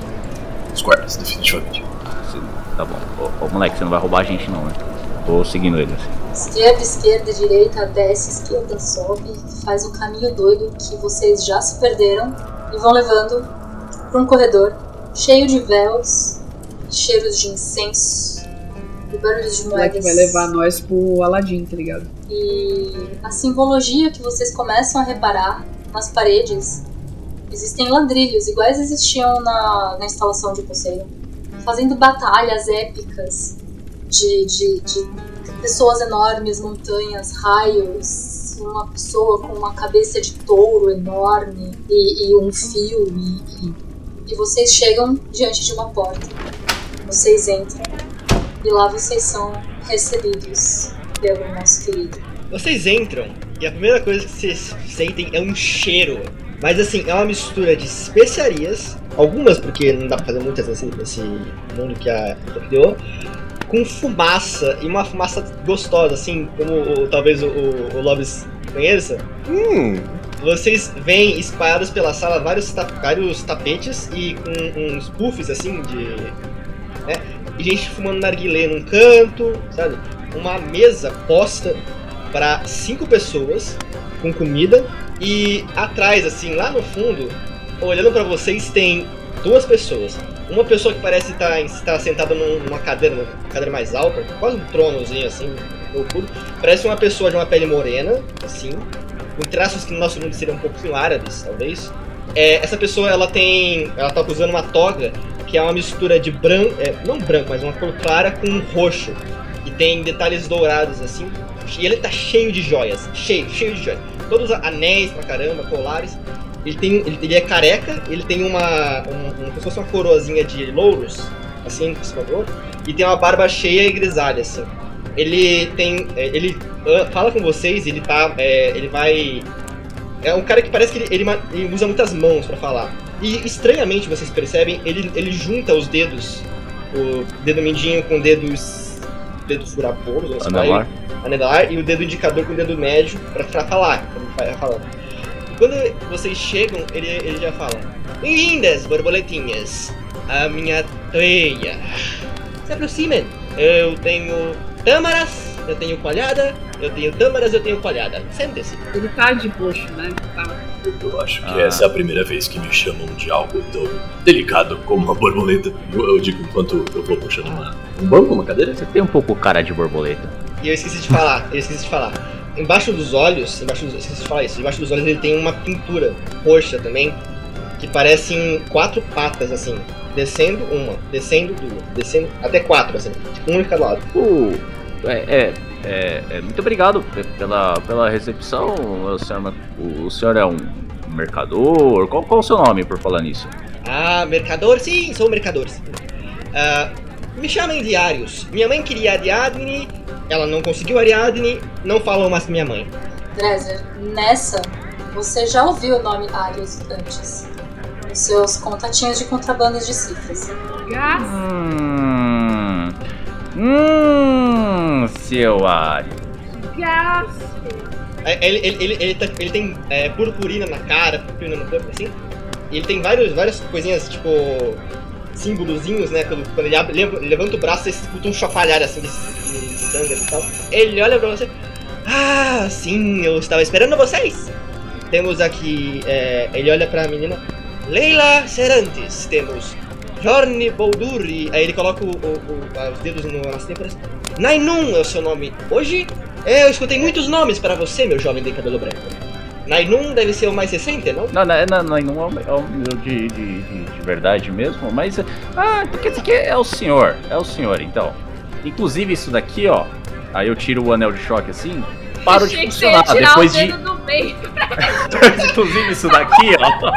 E: os guardas, definitivamente.
A: Você- Tá bom. Ô, ô, moleque, você não vai roubar a gente não, né? Tô seguindo ele, assim.
B: Esquerda, esquerda, direita, desce, esquerda, sobe. Faz um caminho doido que vocês já se perderam e vão levando pra um corredor cheio de véus, cheiros de incenso e barulhos de moedas.
D: vai levar nós pro Aladdin, tá ligado?
B: E a simbologia que vocês começam a reparar nas paredes existem ladrilhos iguais existiam na, na instalação de Poseidon, fazendo batalhas épicas de, de, de pessoas enormes, montanhas, raios, uma pessoa com uma cabeça de touro enorme e, e um fio e, e, e vocês chegam diante de uma porta. Vocês entram e lá vocês são recebidos pelo nosso querido.
C: Vocês entram e a primeira coisa que vocês sentem é um cheiro. Mas assim, é uma mistura de especiarias, algumas porque não dá pra fazer muitas nesse, nesse mundo que a criou, com fumaça, e uma fumaça gostosa, assim, como o- talvez o, o, o Lobis conheça.
E: Hum,
C: Vocês veem espalhados pela sala vários, ta- vários tapetes e com uns puffs assim de. Gente fumando narguilé num canto, sabe? Uma mesa posta para cinco pessoas com comida e atrás, assim, lá no fundo, olhando para vocês, tem duas pessoas. Uma pessoa que parece estar estar sentada num- numa cadeira, uma cadeira mais alta, quase um tronozinho assim, oculto. Parece uma pessoa de uma pele morena, assim, com traços que no nosso mundo seriam um pouquinho árabes, talvez. É, essa pessoa, ela tem. Ela tá usando uma toga que é uma mistura de branco. É, não branco, mas uma cor clara com roxo. E tem detalhes dourados, assim. E ele tá cheio de joias. Cheio, cheio de joias. Todos anéis pra caramba, colares. Ele, tem, ele, ele é careca, ele tem uma. Um, um- como se fosse uma coroazinha de louros, assim, por outro. E tem uma barba cheia e grisalha, assim. Ele tem. é, Ele ah, fala com vocês, ele tá. é, ele vai. É um cara que parece que ele, ele ele usa muitas mãos pra falar. E estranhamente vocês percebem, ele, ele junta os dedos, o dedo mindinho com dedos. dedos furabolos, não sei lá,
A: Anelar.
C: anelar, e o dedo indicador com o dedo médio pra, pra falar. Quando vai falando. Quando vocês chegam, ele, ele já fala: Bem-vindas, borboletinhas, à minha teia. Se aproximem, eu tenho tâmaras, eu tenho coalhada, eu tenho tâmaras, eu tenho coalhada. Sentem-se.
D: Ele tá de roxo, né? Tá.
E: eu acho que
A: Ah.
E: essa é a primeira vez que me chamam de algo tão delicado como uma borboleta. Eu, eu digo enquanto eu vou puxando uma, um banco, uma cadeira.
A: Você tem um pouco cara de borboleta.
C: E eu esqueci de falar, eu esqueci de falar. Embaixo dos olhos, embaixo dos, eu esqueci de falar isso, embaixo dos olhos ele tem uma pintura roxa também, que parecem quatro patas assim, descendo uma, descendo duas, descendo até quatro assim, tipo um em cada lado.
A: Uh, é, é, é, é, muito obrigado pe- pela, pela recepção, o senhor, o, senhor é um mercador? Qual, qual o seu nome por falar nisso?
C: Ah, mercador? Sim, sou mercador. sim. Ah, me chamem de Arius. Minha mãe queria Ariadne, ela não conseguiu Ariadne, não falou mais com minha mãe.
B: Drezer, nessa, você já ouviu o nome Arius antes. Nos seus contatinhos de contrabando de cifras.
D: Graças.
A: Hum, hum, seu Ario.
C: É, Ele, ele, ele, ele, tá- ele tem é, purpurina na cara, purpurina no corpo, assim. Ele tem vários, várias coisinhas, tipo. símbolozinhos, né? Quando, quando ele, abre, leva- levanta o braço, você escuta um chafalhar assim de, de sangue e tal. Ele olha pra você. Ah, sim, eu estava esperando vocês! Temos aqui. é, ele olha pra menina. Leila Serantes. Temos. Jorne Bolduri. Aí ele coloca o- o- o- os dedos no, nas têmporas. Nainun é o seu nome. Hoje é, eu escutei muitos nomes para você, meu jovem de cabelo branco. Nainun deve ser o mais recente, não?
A: Não, não, não, não, não é o- é o meu de, de, de, de verdade mesmo, mas. Ah, quer dizer que é o senhor. É o senhor, então. Inclusive isso daqui, ó. Aí eu tiro o anel de choque assim. Parou de funcionar. Depois de.
D: Meio.
A: Inclusive (laughs) isso daqui, ó.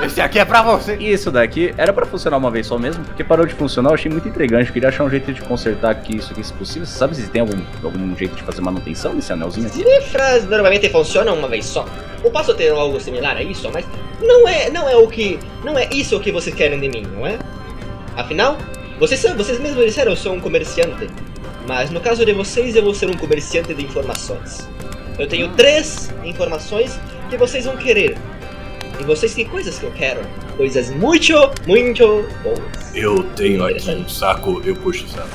A: (laughs)
E: Esse aqui é pra você.
A: Isso daqui era pra funcionar uma vez só mesmo, porque parou de funcionar, eu achei muito intrigante. Eu queria achar um jeito de consertar aqui isso aqui, se possível. Você sabe se tem algum, algum jeito de fazer manutenção nesse anelzinho aqui?
C: Cifras normalmente funcionam uma vez só. Eu posso ter algo similar a isso, mas não é, não é o que, não é isso o que vocês querem de mim, não é? Afinal, vocês, são- vocês mesmos disseram eu sou um comerciante, mas no caso de vocês eu vou ser um comerciante de informações. Eu tenho três informações que vocês vão querer. E vocês têm coisas que eu quero, coisas muito, muito boas.
E: Eu tenho aqui um saco, eu puxo o saco.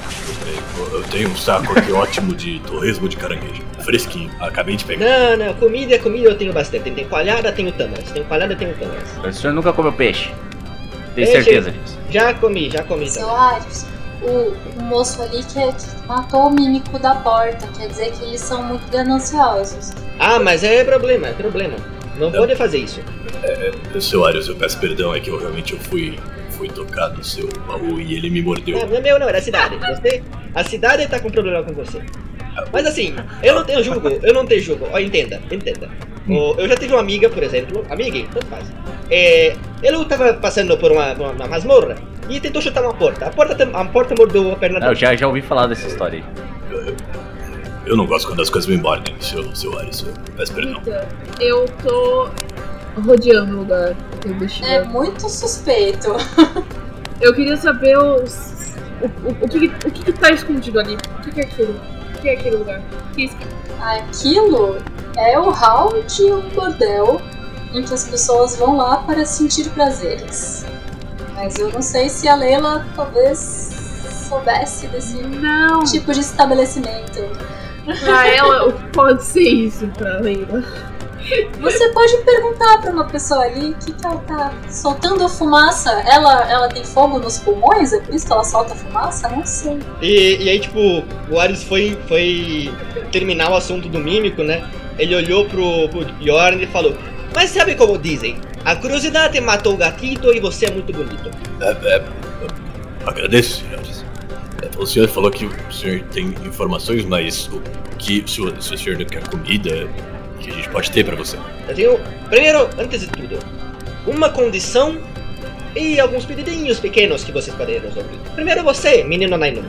E: Eu tenho um saco aqui ótimo de torresmo de caranguejo. Fresquinho, acabei de pegar.
C: Não, não, comida, comida eu tenho bastante. Tem coalhada, tenho tâmaras. Tem coalhada, tenho tâmaras.
A: O senhor nunca comeu peixe. Tem certeza disso?
C: Já comi, já comi
B: Seu
C: também.
B: O, o moço ali que, que matou o mímico da porta, quer dizer que eles são muito gananciosos.
C: Ah, mas é problema, é problema. Não pode fazer isso.
E: Seu Arius, eu peço perdão, é que eu realmente eu fui, fui tocar no seu baú e ele me mordeu.
C: Não, não é meu não, é da cidade. Você, a cidade tá com problema com você. Mas assim, eu não tenho julgo, eu não te julgo. Ó, entenda, entenda. Ó, eu já tive uma amiga, por exemplo, amiga, tanto faz. É, ele tava passando por uma, uma, uma masmorra e tentou chutar uma porta. A porta, a porta mordeu a perna
A: Não, eu
C: dele.
A: já, já ouvi falar dessa história aí.
E: Eu não gosto quando as coisas me mordem, seu, seu. Eu peço perdão.
D: Eu tô rodeando o lugar.
B: É muito suspeito.
D: eu queria saber os- O, o, o, que, o que, que tá escondido ali? O que, que é aquilo? Que é aquele lugar?
B: Aquilo é o hall de um bordel em que as pessoas vão lá para sentir prazeres. Mas eu não sei se a Leila talvez soubesse desse
D: Não!
B: tipo de estabelecimento.
D: Pra ela, o que pode ser isso pra Leila?
B: Você pode perguntar pra uma pessoa ali o que, que ela tá soltando fumaça. Ela, ela tem fogo nos pulmões? É por isso que ela solta fumaça? Não sei.
C: E, e aí, tipo, o Ares foi, foi terminar o assunto do mímico, né? Ele olhou pro, pro Bjorn e falou: Mas sabe como dizem? A curiosidade matou o gatito e você é muito bonito.
E: É, é, agradeço, senhores. É, o senhor falou que o senhor tem informações, mas o que se o, se o senhor não quer comida, que a gente pode ter pra você?
C: Eu tenho, primeiro, antes de tudo, uma condição e alguns pedidinhos pequenos que vocês podem resolver. Primeiro você, menino Nainun.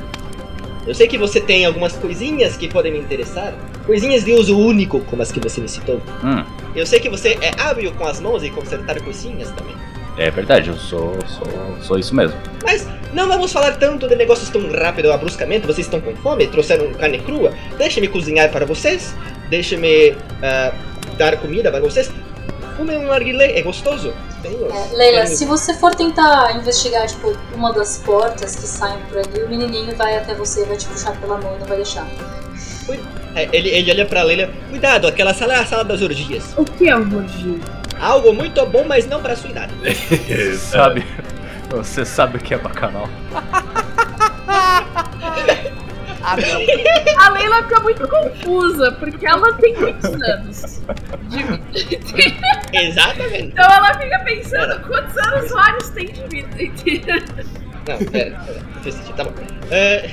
C: Eu sei que você tem algumas coisinhas que podem me interessar. Coisinhas de uso único, como as que você me citou.
A: Hum,
C: Eu sei que você é hábil com as mãos e consertar coisinhas também.
A: é verdade, eu sou, sou, sou isso mesmo.
C: Mas não vamos falar tanto de negócios tão rápido, bruscamente. Vocês estão com fome? Trouxeram carne crua? Deixe-me cozinhar para vocês. Deixe-me ah, dar comida para vocês. Comem um arguilé, é gostoso.
B: É, Leila, se você for tentar investigar, tipo, uma das portas que saem por ali, o menininho vai até você, vai te puxar pela mão e não vai deixar.
C: É, ele, ele olha pra Leila. Cuidado, aquela sala é a sala das orgias.
D: O que é um orgia?
C: Algo muito bom, mas não para sua idade. (laughs)
A: Sabe? Você sabe o que é bacanal. (laughs)
D: A Leila fica muito confusa, porque ela tem muitos anos. De- (laughs)
C: Exatamente.
D: Então ela fica pensando quantos anos vários têm de vida. entendeu?
C: Não, pera, pera. Não Tá bom. É,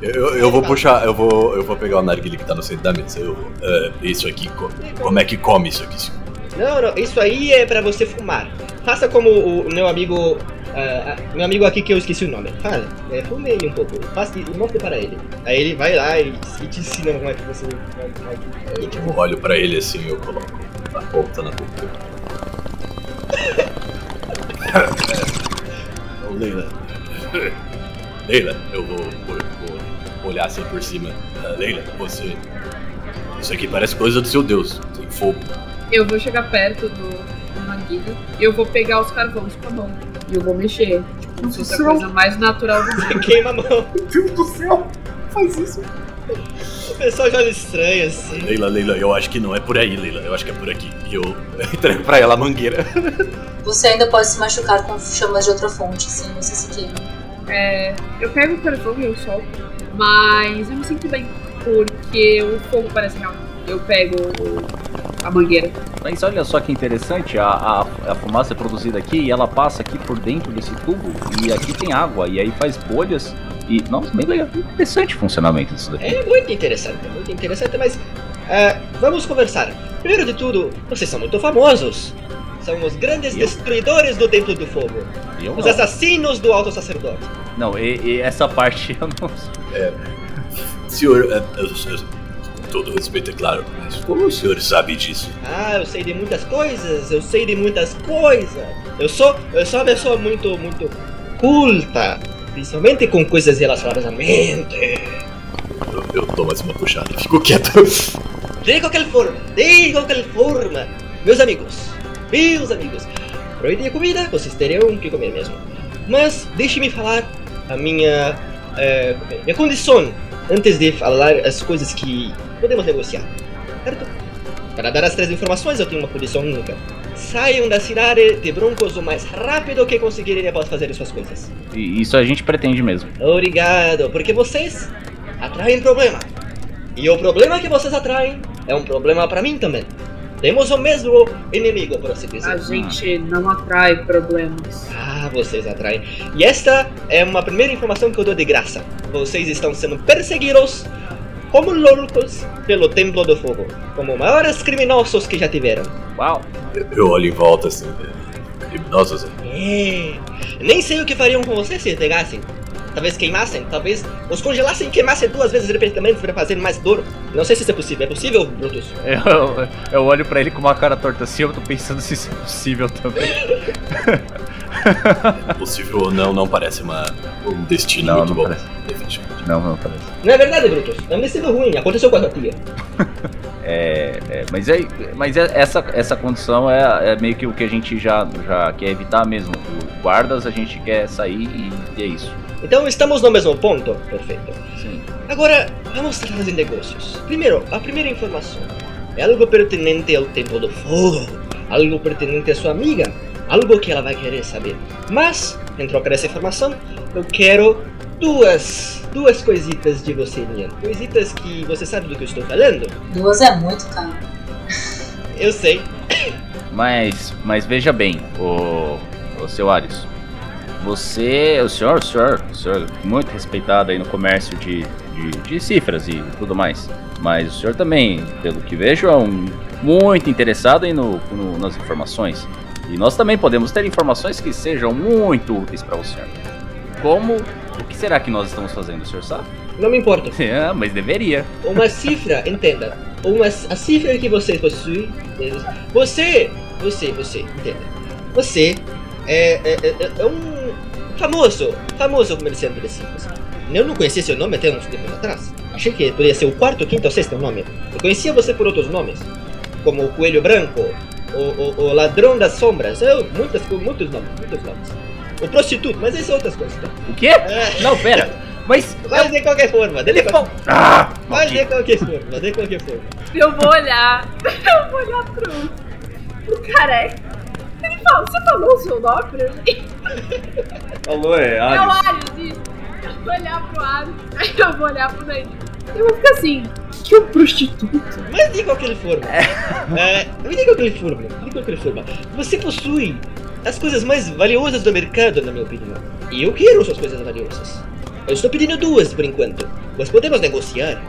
E: Eu, eu vou puxar, eu vou, eu vou pegar o narguilé que tá no centro da mesa. Eu, é, isso aqui, co- como é que come isso aqui?
C: não, não, isso aí é pra você fumar. Faça como o, o meu amigo. Ah, ah, meu amigo aqui que eu esqueci o nome. Fala, é, fume aí um pouco. Faça, e mostre para ele. Aí ele vai lá e, e te ensina como é que você. vai- vai- tipo,
E: Eu olho pra ele assim e eu coloco a ponta na boca. Leila. Leila, eu vou, vou- vou olhar assim por cima. Ah, Leila, você. Isso aqui parece coisa do seu Deus. Tem fogo.
D: Eu vou chegar perto do, Maguila e eu vou pegar os carvões com a mão. E eu vou mexer. Como se fosse a coisa mais natural do (laughs) mundo.
C: queima a mão.
F: Meu Deus do céu! Faz isso.
C: O pessoal já olha estranho assim.
E: Leila, Leila, eu acho que não é por aí, Leila. Eu acho que é por aqui. E eu (laughs) entrego pra ela a mangueira.
B: Você ainda pode se machucar com chamas de outra fonte, sim, você se queima.
D: É, eu pego o carvão e eu solto. Mas eu me sinto bem. Porque o fogo parece real. Eu pego o- a mangueira.
A: Mas olha só que interessante, a, a, a fumaça é produzida aqui e ela passa aqui por dentro desse tubo e aqui tem água e aí faz bolhas e, nossa, bem legal, interessante o funcionamento disso daqui.
C: É muito interessante, muito interessante, mas ah, vamos conversar. Primeiro de tudo, vocês são muito famosos. São os grandes
A: Eu?
C: destruidores do Templo do Fogo.
A: Eu
C: Os
A: não,
C: assassinos do Alto Sacerdote.
A: não e, e essa parte (laughs) eu não.
E: Senhor, é, eu- eu- com todo respeito, é claro, mas como o senhor sabe disso?
C: Ah, eu sei de muitas coisas, eu sei de muitas coisas. Eu sou, eu sou uma pessoa muito, muito culta. Principalmente com coisas relacionadas à mente.
E: Eu, eu dou mais uma puxada fico quieto. (laughs)
C: De qualquer forma, de qualquer forma, meus amigos, meus amigos, a comida, vocês terão que comer mesmo. Mas deixe-me falar a minha, eh, minha condição antes de falar as coisas que podemos negociar, certo? Para dar as três informações, eu tenho uma condição única. Saiam da cidade de Broncos o mais rápido que conseguirem após fazer suas coisas.
A: E isso a gente pretende mesmo.
C: Obrigado, porque vocês atraem problema. E o problema que vocês atraem é um problema pra mim também. Temos o mesmo inimigo, por assim dizer.
D: A gente não atrai problemas.
C: Ah, vocês atraem. E esta é uma primeira informação que eu dou de graça. Vocês estão sendo perseguidos como loucos pelo Templo do Fogo. Como os maiores criminosos que já tiveram.
A: Uau!
E: Eu, olho em volta assim. Criminosos, é.
C: É. Nem sei o que fariam com vocês se pegassem. Talvez queimassem, talvez os congelassem e queimassem duas vezes repentinamente para fazer mais dor. Não sei se isso é possível. É possível, Brutus?
A: Eu, eu olho pra ele com uma cara torta assim, eu tô pensando se isso é possível também.
E: É (laughs) (laughs) possível ou não, não parece uma, um destino
A: Não,
E: muito
A: não
E: bom.
A: parece.
E: Definitivamente.
A: Não, não parece.
C: Não é verdade, Brutus? É um destino ruim, aconteceu com a tua tia. (laughs)
A: É, é, mas é, mas é- essa, essa condição é, é meio que o que a gente já, já quer evitar mesmo. O guardas a gente quer sair e, e é isso.
C: Então estamos no mesmo ponto? Perfeito.
A: Sim.
C: Agora, vamos tratar de negócios. Primeiro, a primeira informação. É algo pertinente ao tempo do fogo. Algo pertinente à sua amiga. Algo que ela vai querer saber. Mas, em troca dessa informação, eu quero duas, duas coisitas de você, Nian. Coisitas que você sabe do que eu estou falando?
B: Duas é muito, cara.
C: Eu sei.
A: Mas, mas veja bem, o, o seu Arius. Você, o senhor, o senhor, o senhor é muito respeitado aí no comércio de, de, de cifras e tudo mais. Mas o senhor também, pelo que vejo, é um, muito interessado aí no, no- nas informações. E nós também podemos ter informações que sejam muito úteis para o senhor. Como, o que será que nós estamos fazendo, o senhor sabe?
C: Não me importa.
A: É, (laughs) mas deveria.
C: Uma cifra, entenda. Uma, a cifra que você possui. Você, você, você, entenda. Você é, é, é, é um famoso, famoso comerciante de cifras. Eu não conhecia seu nome até uns tempos atrás. Achei que poderia ser o quarto, quinto ou sexto nome. Eu conhecia você por outros nomes, como o Coelho Branco, o, o, o Ladrão das Sombras, eu, muitas, muitos nomes, muitos nomes. O Prostituto, mas essas são outras coisas. Tá?
A: O quê?
C: É,
A: Não, pera. Mas.
C: mas de qualquer forma, de
A: Ele
C: qualquer,
A: falou. Ah!
C: mas de qualquer forma, de qualquer forma.
D: Eu vou (laughs) olhar. Eu vou olhar pro. pro careca. Fala, você falou o seu nome pra mim?
A: Falou, é.
D: É o Arius, isso. Eu vou olhar pro Arius. Aí eu vou olhar pro Danilo. Eu vou ficar assim. Que é um prostituto?
C: Mas de qualquer forma, é, de qualquer forma, de qualquer forma, você possui as coisas mais valiosas do mercado, na minha opinião. E eu quero suas coisas valiosas. Eu estou pedindo duas por enquanto, mas podemos negociar.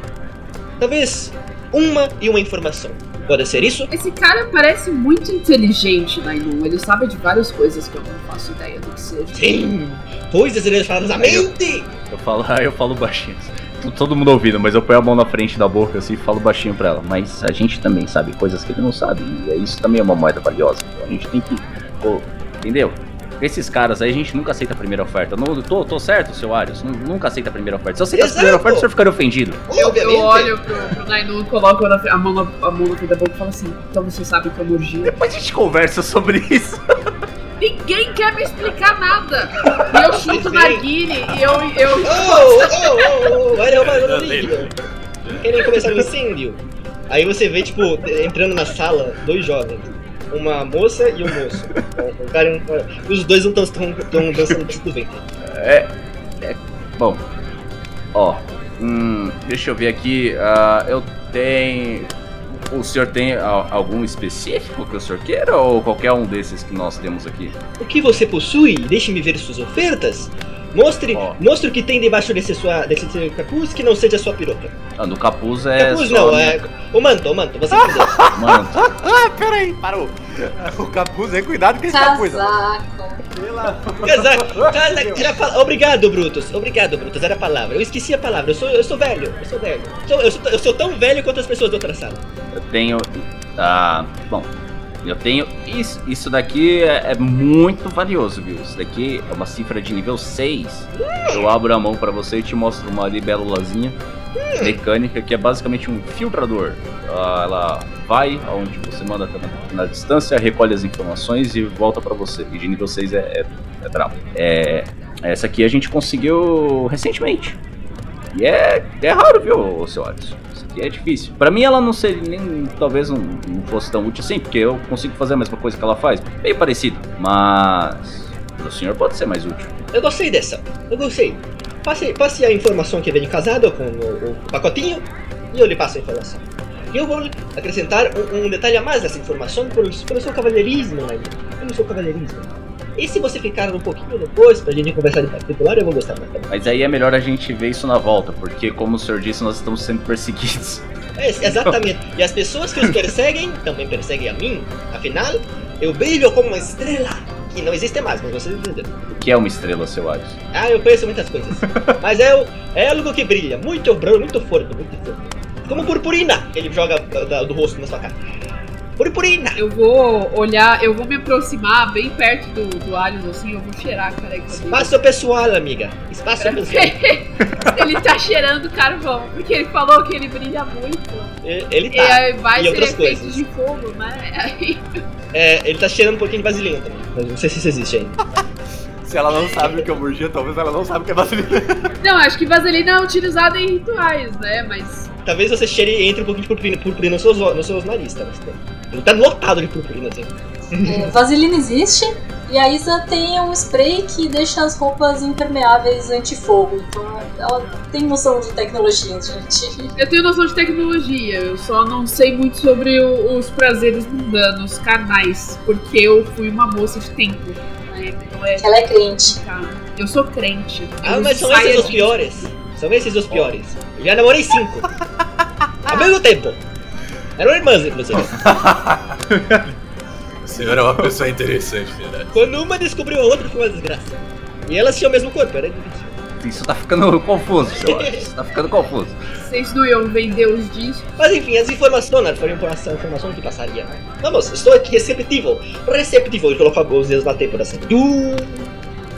C: Talvez uma e uma informação. Pode ser isso?
D: Esse cara parece muito inteligente, Nainu. Ele sabe de várias coisas que eu não faço ideia do que seja.
C: Sim! Coisas relacionadas à mente!
A: Eu falo, (laughs) eu falo baixinho. Tô Todo mundo ouvindo, mas eu ponho a mão na frente da boca assim e falo baixinho pra ela. Mas a gente também sabe coisas que ele não sabe. E é isso também é uma moeda valiosa. Então a gente tem que. pô, entendeu? Esses caras aí a gente nunca aceita a primeira oferta. Não, tô, tô certo, seu Arius? Nu- Nunca aceita a primeira oferta. Se eu aceitar a primeira oferta, o senhor ficaria ofendido.
D: Eu, eu olho pro, pro Nainu e coloco na- a mão, na, a mão da boca e falo assim: então você sabe que é orgia.
A: Depois a gente conversa sobre isso.
D: Ninguém quer me explicar nada! E eu chuto na Guine e eu. eu
C: Oh, oh, oh, oh, vai derrubar o livro. Querem começar um incêndio. Aí você vê, tipo, entrando na sala, dois jovens. Uma moça e um moço. (laughs) Um cara um cara. Os dois não estão dançando tipo ventre.
A: É. é bom. Ó. Hum, deixa eu ver aqui. ah, eu tenho. O senhor tem algum específico que o senhor queira ou qualquer um desses que nós temos aqui?
C: O que você possui? Deixe-me ver suas ofertas. Mostre,
A: Ó.
C: mostre o que tem debaixo desse, sua, desse seu capuz que não seja sua piroca.
A: Ah, no capuz é.
C: capuz não,
A: a minha-
C: é. O manto, o manto, você quiser. (laughs)
A: Mano,
E: Ah, peraí, parou. O capuz aí, cuidado com esse capuz.
B: Casaco.
E: Pela-
C: Casaco, era pala- Obrigado, Brutus. Obrigado, Brutus. Era a palavra. Eu esqueci a palavra. Eu sou, eu sou velho. Eu sou velho. Sou- eu, sou, eu sou tão velho quanto as pessoas da outra sala.
A: eu tenho. Ah, bom. Eu tenho. Isso, isso daqui é, é muito valioso, viu? Isso daqui é uma cifra de nível 6. Eu abro a mão pra você e te mostro uma libélulazinha mecânica que é basicamente um filtrador. Ah, ela vai aonde você manda até na, na distância, recolhe as informações e volta pra você. E de nível 6 é, é, é brabo. É, essa aqui a gente conseguiu recentemente. E é, é raro, viu, seu Alisson? É difícil. Pra mim ela não seria nem. Talvez não, não fosse tão útil assim, porque eu consigo fazer a mesma coisa que ela faz. Bem parecido. Mas. O senhor pode ser mais útil.
C: Eu gostei dessa. Eu gostei. Passe, passe a informação que vem casado com o, o pacotinho e eu lhe passo a informação. Eu vou acrescentar um, um detalhe a mais dessa informação pelo, pelo seu cavalheirismo, né? Pelo seu cavalheirismo. E se você ficar um pouquinho depois pra gente conversar em particular, eu vou gostar mais também.
A: Mas aí é melhor a gente ver isso na volta, porque como o senhor disse, nós estamos sendo perseguidos.
C: É, exatamente. E as pessoas que os perseguem também perseguem a mim. Afinal, eu brilho como uma estrela que não existe mais, mas vocês entenderam.
A: O que é uma estrela, seu Alisson?
C: Ah, eu conheço muitas coisas. (laughs) Mas é, é algo que brilha, muito branco, muito forte, muito forte. Como purpurina, ele joga da- do rosto na sua cara. Purpurina!
D: Eu vou olhar, eu vou me aproximar bem perto do, do Alice, assim, eu vou cheirar a careca dele.
C: Espaço pessoal, amiga. Espaço (laughs) pessoal.
D: ele tá cheirando carvão, porque ele falou que ele brilha muito.
C: E- Ele
D: E
C: tá.
D: aí vai
C: e
D: ser
C: outras coisas.
D: de fogo, né? Aí,
C: É, ele tá cheirando um pouquinho de vaselina também. Mas não sei se isso existe ainda.
E: Se ela não sabe o que é morgia, talvez ela não sabe o que é vaselina.
D: não, acho que vaselina é utilizada em rituais, né? Mas
C: Talvez você cheire e entre um pouquinho de purpurina, purpurina nos seus, nos seus nariz, tá? Tá lotado de purpurina, assim.
B: É, vaselina existe e a Isa tem um spray que deixa as roupas impermeáveis anti-fogo. Então ela tem noção de tecnologia, gente.
D: eu tenho noção de tecnologia, eu só não sei muito sobre o- os prazeres mundanos, carnais, porque eu fui uma moça de templo. Né? Então é
B: Ela é crente.
D: Eu sou crente.
C: Ah,
D: Eu
C: mas são os
D: de-
C: piores. São esses os piores. Eu já namorei cinco. Ao mesmo tempo. Eram irmãs, inclusive.
E: A senhora é uma pessoa interessante, né?
C: Quando uma descobriu a outra, foi uma desgraça. E elas tinham o mesmo corpo, era difícil.
A: Isso tá ficando confuso, acho. (laughs) Isso tá ficando confuso.
D: Vocês não iam vender os discos.
C: Mas enfim, as informações, foi informação, informação que passaria. Vamos, estou aqui receptivo. Receptivo. E colocou os dedos na têmpora assim. Du-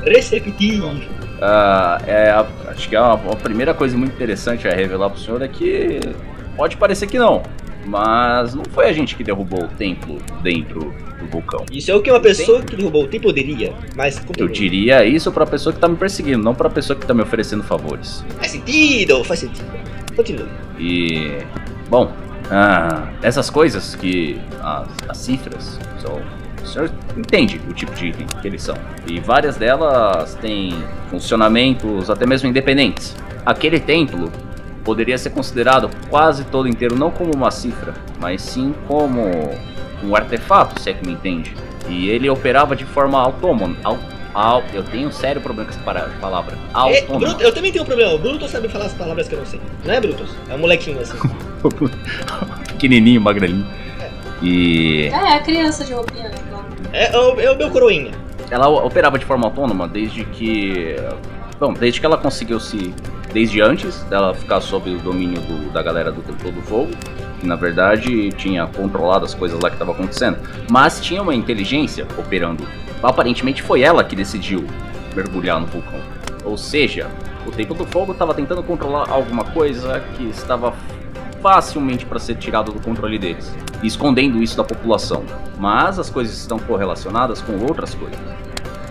C: Receptivo.
A: Ah, é, a- acho que a, a primeira coisa muito interessante a revelar pro senhor é que pode parecer que não, mas não foi a gente que derrubou o templo dentro do vulcão.
C: Isso é o que uma pessoa que derrubou o tempo diria, mas
A: Eu
C: continue.
A: diria isso pra pessoa que tá me perseguindo, não pra pessoa que tá me oferecendo favores.
C: Faz sentido, faz sentido. Continue.
A: E. Bom, ah, essas coisas que. As, as cifras são. O senhor entende o tipo de item que eles são. E várias delas têm funcionamentos até mesmo independentes. Aquele templo poderia ser considerado quase todo inteiro não como uma cifra, mas sim como um artefato, se é que me entende. E ele operava de forma autônoma. Au, au- eu tenho um sério problema com essa para- palavra.
C: É,
A: Autônoma.
C: Bruto, eu também tenho um problema. O Brutus sabe falar as palavras que eu não sei. Não é, Brutus? É um molequinho assim. (laughs)
A: Pequenininho, magrelinho. E
B: É, a criança de roupinha. legal.
C: É, é o, é o meu coroinha.
A: ela operava de forma autônoma desde que. Bom, desde que ela conseguiu se. Desde antes dela ficar sob o domínio do- da galera do Templo do Fogo, que na verdade tinha controlado as coisas lá que estavam acontecendo. Mas tinha uma inteligência operando. Aparentemente foi ela que decidiu mergulhar no vulcão. Ou seja, o Templo do Fogo estava tentando controlar alguma coisa que estava facilmente para ser tirado do controle deles, escondendo isso da população. Mas as coisas estão correlacionadas com outras coisas.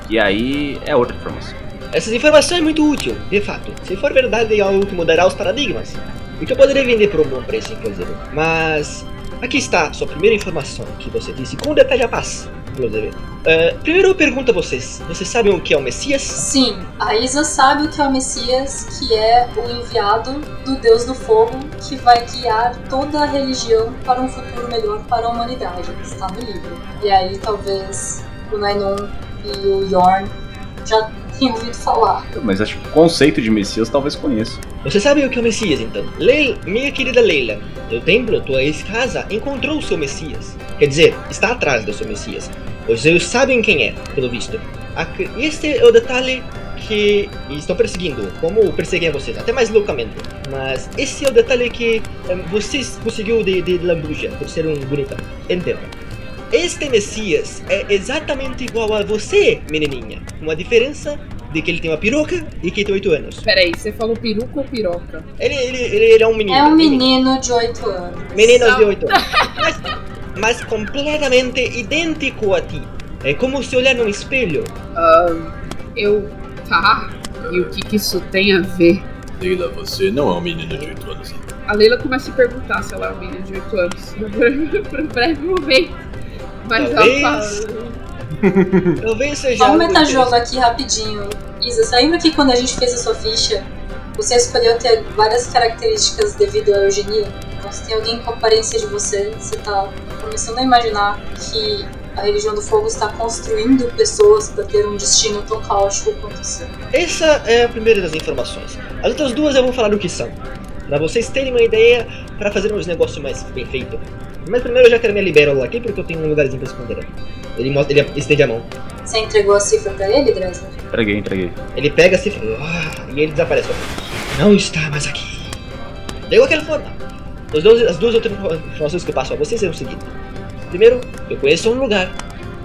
A: E aí é outra informação.
C: Essa informação é muito útil, de fato. Se for verdade, é algo que mudará os paradigmas. E que eu poderia vender por um bom preço, inclusive. Mas aqui está sua primeira informação que você disse, com detalhe a paz, inclusive. Eh, primeiro eu pergunto a vocês: vocês sabem o que é o Messias?
B: Sim, a Isa sabe o que é o Messias, que é o enviado do Deus do Fogo, que vai guiar toda a religião para um futuro melhor para a humanidade. Está no livro. E aí talvez o Nainon e o Yorn já tenham ouvido falar.
A: Mas acho que o conceito de Messias talvez conheça.
C: Você sabe o que é o Messias, então? Leila, minha querida Leila, o templo, tua ex-casa, encontrou o seu Messias. Quer dizer, está atrás do seu Messias. Os seus sabem quem é, pelo visto. Este é o detalhe que estão perseguindo, como perseguem vocês, até mais loucamente. Mas esse é o detalhe que eh, vocês conseguiu de, de lambuja, por ser um bonitão. Entenda. Este Messias é exatamente igual a você, menininha. Com a diferença de que ele tem uma peruca e que tem 8 anos.
D: Peraí, você falou peruca ou piroca?
C: Ele, ele, ele, ele é um menino.
B: É um menino de 8 anos.
C: Meninos de
D: Não.
C: 8 anos. Mas, mas completamente idêntico a ti. É como se olhar num espelho.
D: Eu. Tá. E o que, que isso tem a ver?
E: Leila, você não é um menino de 8 anos.
D: A Leila começa a perguntar se ela é uma menina de 8 anos. (laughs) Por um breve momento. Mas
C: Talvez. (laughs) Talvez seja.
B: Vamos metajogo aqui rapidinho. Isa, você lembra que quando a gente fez a sua ficha, você escolheu ter várias características devido à eugenia? Então se tem alguém com a aparência de você, você tá começando a imaginar que a religião do fogo está construindo pessoas para ter um destino tão caótico quanto o seu.
C: Essa é a primeira das informações. As outras duas eu vou falar o que são. Pra vocês terem uma ideia, para fazer uns negócios mais bem feitos. Mas primeiro eu já quero minha libérola aqui, porque eu tenho um lugarzinho pra esconder. Ele, mostra, ele estende a mão.
B: Você entregou a cifra para ele, Dresner?
A: Entreguei, entreguei.
C: Ele pega assim ah, e ele desaparece. Não está mais aqui. De qualquer forma, os dois- as duas outras informações que eu passo a vocês é o seguinte: Primeiro, eu conheço um lugar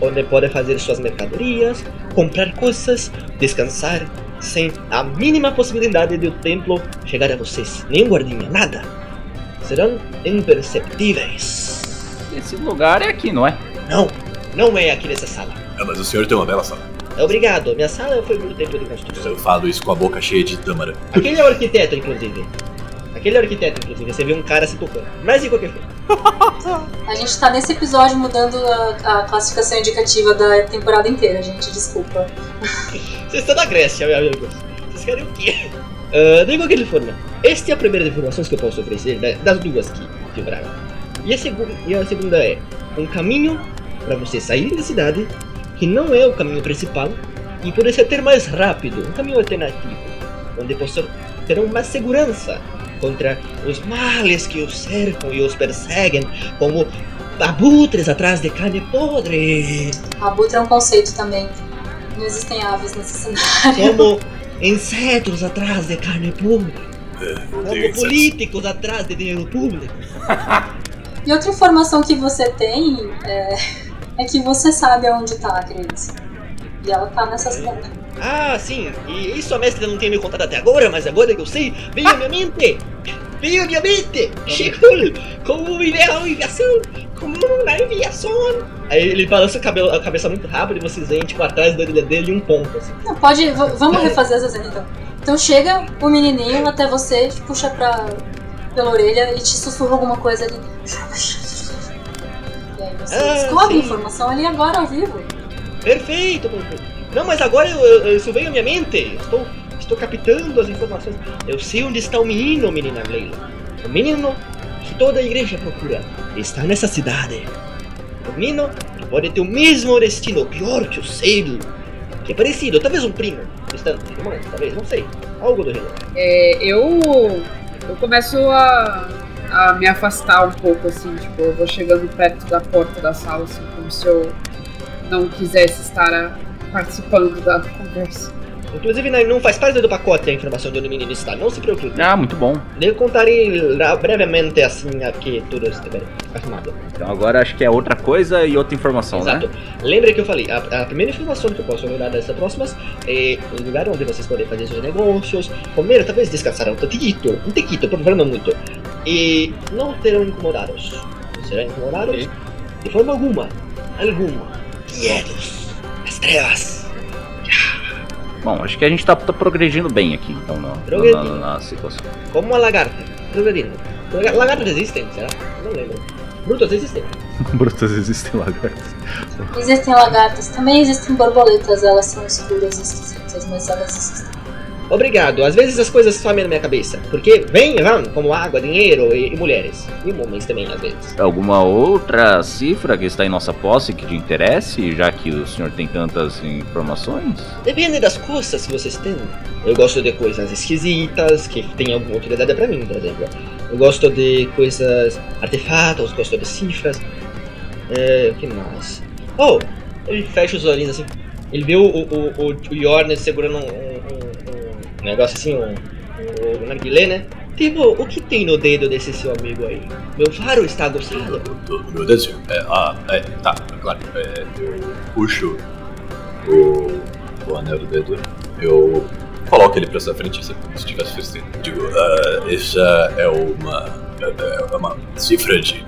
C: onde pode fazer suas mercadorias, comprar coisas, descansar, sem a mínima possibilidade de o templo chegar a vocês. Nenhum guardinha, nada. Serão imperceptíveis.
A: Esse lugar é aqui, não é?
C: Não, não é aqui nessa sala.
E: Ah, mas o senhor tem uma bela sala.
C: Obrigado, minha sala foi muito tempo de construção.
E: Eu falo isso com a boca cheia de tâmara.
C: Aquele é o arquiteto, inclusive. Aquele é o arquiteto, inclusive. Você vê um cara se tocando. Mas de qualquer forma. (laughs)
B: A gente tá nesse episódio mudando a, a classificação indicativa da temporada inteira, gente. Desculpa.
C: Vocês estão na Grécia, meus amigos. Vocês querem o quê? Uh, de qualquer forma, esta é a primeira das informações que eu posso oferecer, das duas que quebraram. E a, e a segunda é um caminho para você sair da cidade, que não é o caminho principal, e por isso ter mais rápido, um caminho alternativo, onde possam ter mais segurança contra os males que os cercam e os perseguem, como abutres atrás de carne podre.
B: Abutre é um conceito também. Não existem aves nesse cenário.
C: Como insetos atrás de carne.
E: É,
C: Como políticos atrás de dinheiro público. (laughs)
B: E outra informação que você tem é, é que você sabe aonde tá a criança. E ela tá nessa cidade.
C: Ah, sim, e isso a mestra não tinha me contado até agora, mas agora que eu sei, veio à minha mente! Veio à minha mente! Chegou como uma enviação! Como uma enviação! Aí ele balança a cabe- a cabeça muito rápido e vocês veem, tipo, atrás da orelha dele um ponto, assim.
B: Não, pode. vamos refazer essa cena então. Então chega o menininho até você, te puxa pra, pela orelha e te sussurra alguma coisa ali. E aí você
C: Ah,
B: descobre
C: sim.
B: informação ali agora ao vivo.
C: Perfeito, perfeito. Não, mas agora eu, eu- isso veio à minha mente. Estou, estou captando as informações. Eu sei onde está o menino, menina Leila. O menino que toda a igreja procura. Está nessa cidade. O menino que pode ter o mesmo destino, pior que o seu. Que é parecido, talvez um primo. Distante, irmão, talvez, não sei. Algo do gênero.
D: É, eu, eu começo a, a me afastar um pouco, assim, tipo, eu vou chegando perto da porta da sala, assim, como se eu não quisesse estar a- participando da conversa.
C: Inclusive, não não faz parte do pacote a informação de onde o menino está, não se preocupe.
A: Ah, muito bom.
C: Eu contarei brevemente assim aqui tudo estiver arrumado.
A: Então agora acho que é outra coisa e outra informação,
C: Exato.
A: né?
C: Lembra que eu falei, a, a primeira informação que eu posso dar dessas próximas é o lugar onde vocês podem fazer seus negócios, comer, talvez descansar um tantito, um tequito, não muito. E não terão incomodados. Não serão incomodados de forma alguma. Alguma. Quietos. As trevas.
A: Bom, acho que a gente tá, tá progredindo bem aqui, então, na, na, na, na situação.
C: Como uma lagarta. Progredindo. Laga- Lagartas existem, será? Não lembro. Brutas existem. (laughs)
A: Brutas existem lagartas.
B: Existem lagartas, também existem borboletas, elas são escuras e esquisitas, mas elas existem.
C: Obrigado. Às vezes as coisas somem na minha cabeça. Porque vem e vão, como água, dinheiro e, e mulheres. E homens também, às vezes.
A: Alguma outra cifra que está em nossa posse que te interesse, já que o senhor tem tantas informações?
C: Depende das coisas que vocês têm. Eu gosto de coisas esquisitas, que têm alguma utilidade pra mim, por exemplo. Eu gosto de coisas artefatos, gosto de cifras. É, que mais? Oh, ele fecha os olhinhos assim. Ele vê o, o, o, o Yorn segurando um, um, negócio assim, um, um, um narguilé, né? Tipo, o que tem no dedo desse seu amigo aí? Meu faro está aguçado.
E: Do, do meu senhor? É, ah, é, tá, claro. É, eu puxo o, o anel do dedo, eu coloco ele pra sua frente, se estivesse vestindo. Digo, ah, essa é uma, é, é uma cifra de...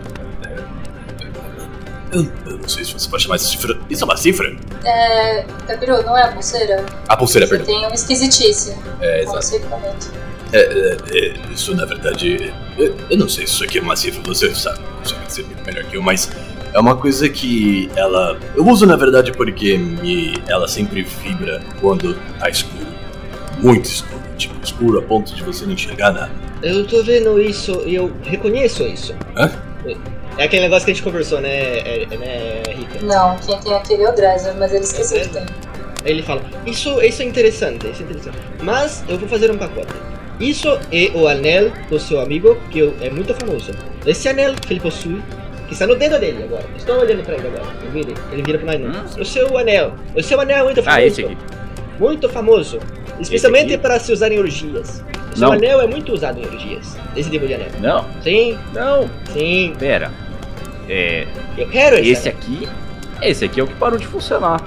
E: é, eu, eu não sei se você pode chamar essa cifra. Isso é uma cifra?
B: É. Gabiru, não é a pulseira?
E: A pulseira,
B: Você
E: perdão.
B: tem uma esquisitice.
E: É, exato. É, é, é, isso na verdade. Eu, eu não sei se isso aqui é uma cifra, você sabe, você vai dizer muito melhor que eu, mas é uma coisa que ela. Eu uso na verdade porque me, ela sempre vibra quando tá escuro. Muito escuro. Tipo, escuro a ponto de você não enxergar nada.
C: Eu tô vendo isso e eu reconheço isso.
E: Hã?
C: É aquele negócio que a gente conversou, né, é, é, né Rita?
B: Não, quem tem aquele é o Dresser, mas ele esqueceu
C: É
B: que tem.
C: Aí ele fala, isso, isso é interessante, isso é interessante. Mas eu vou fazer um pacote. Isso é o anel do seu amigo, que é muito famoso. Esse anel que ele possui, que está no dedo dele agora. Estou olhando pra ele agora. Ele vira, ele vira pro Nainu.
A: Hum?
C: O seu anel. O seu anel é muito famoso.
A: Ah, esse aqui.
C: Muito famoso. Especialmente para se usar em orgias. O seu
A: Não.
C: anel é muito usado em orgias. Esse tipo de anel.
A: Não,
C: Sim,
A: não,
C: sim.
A: pera. É.
C: Eu quero esse.
A: Esse aqui. Esse aqui é o que parou de funcionar.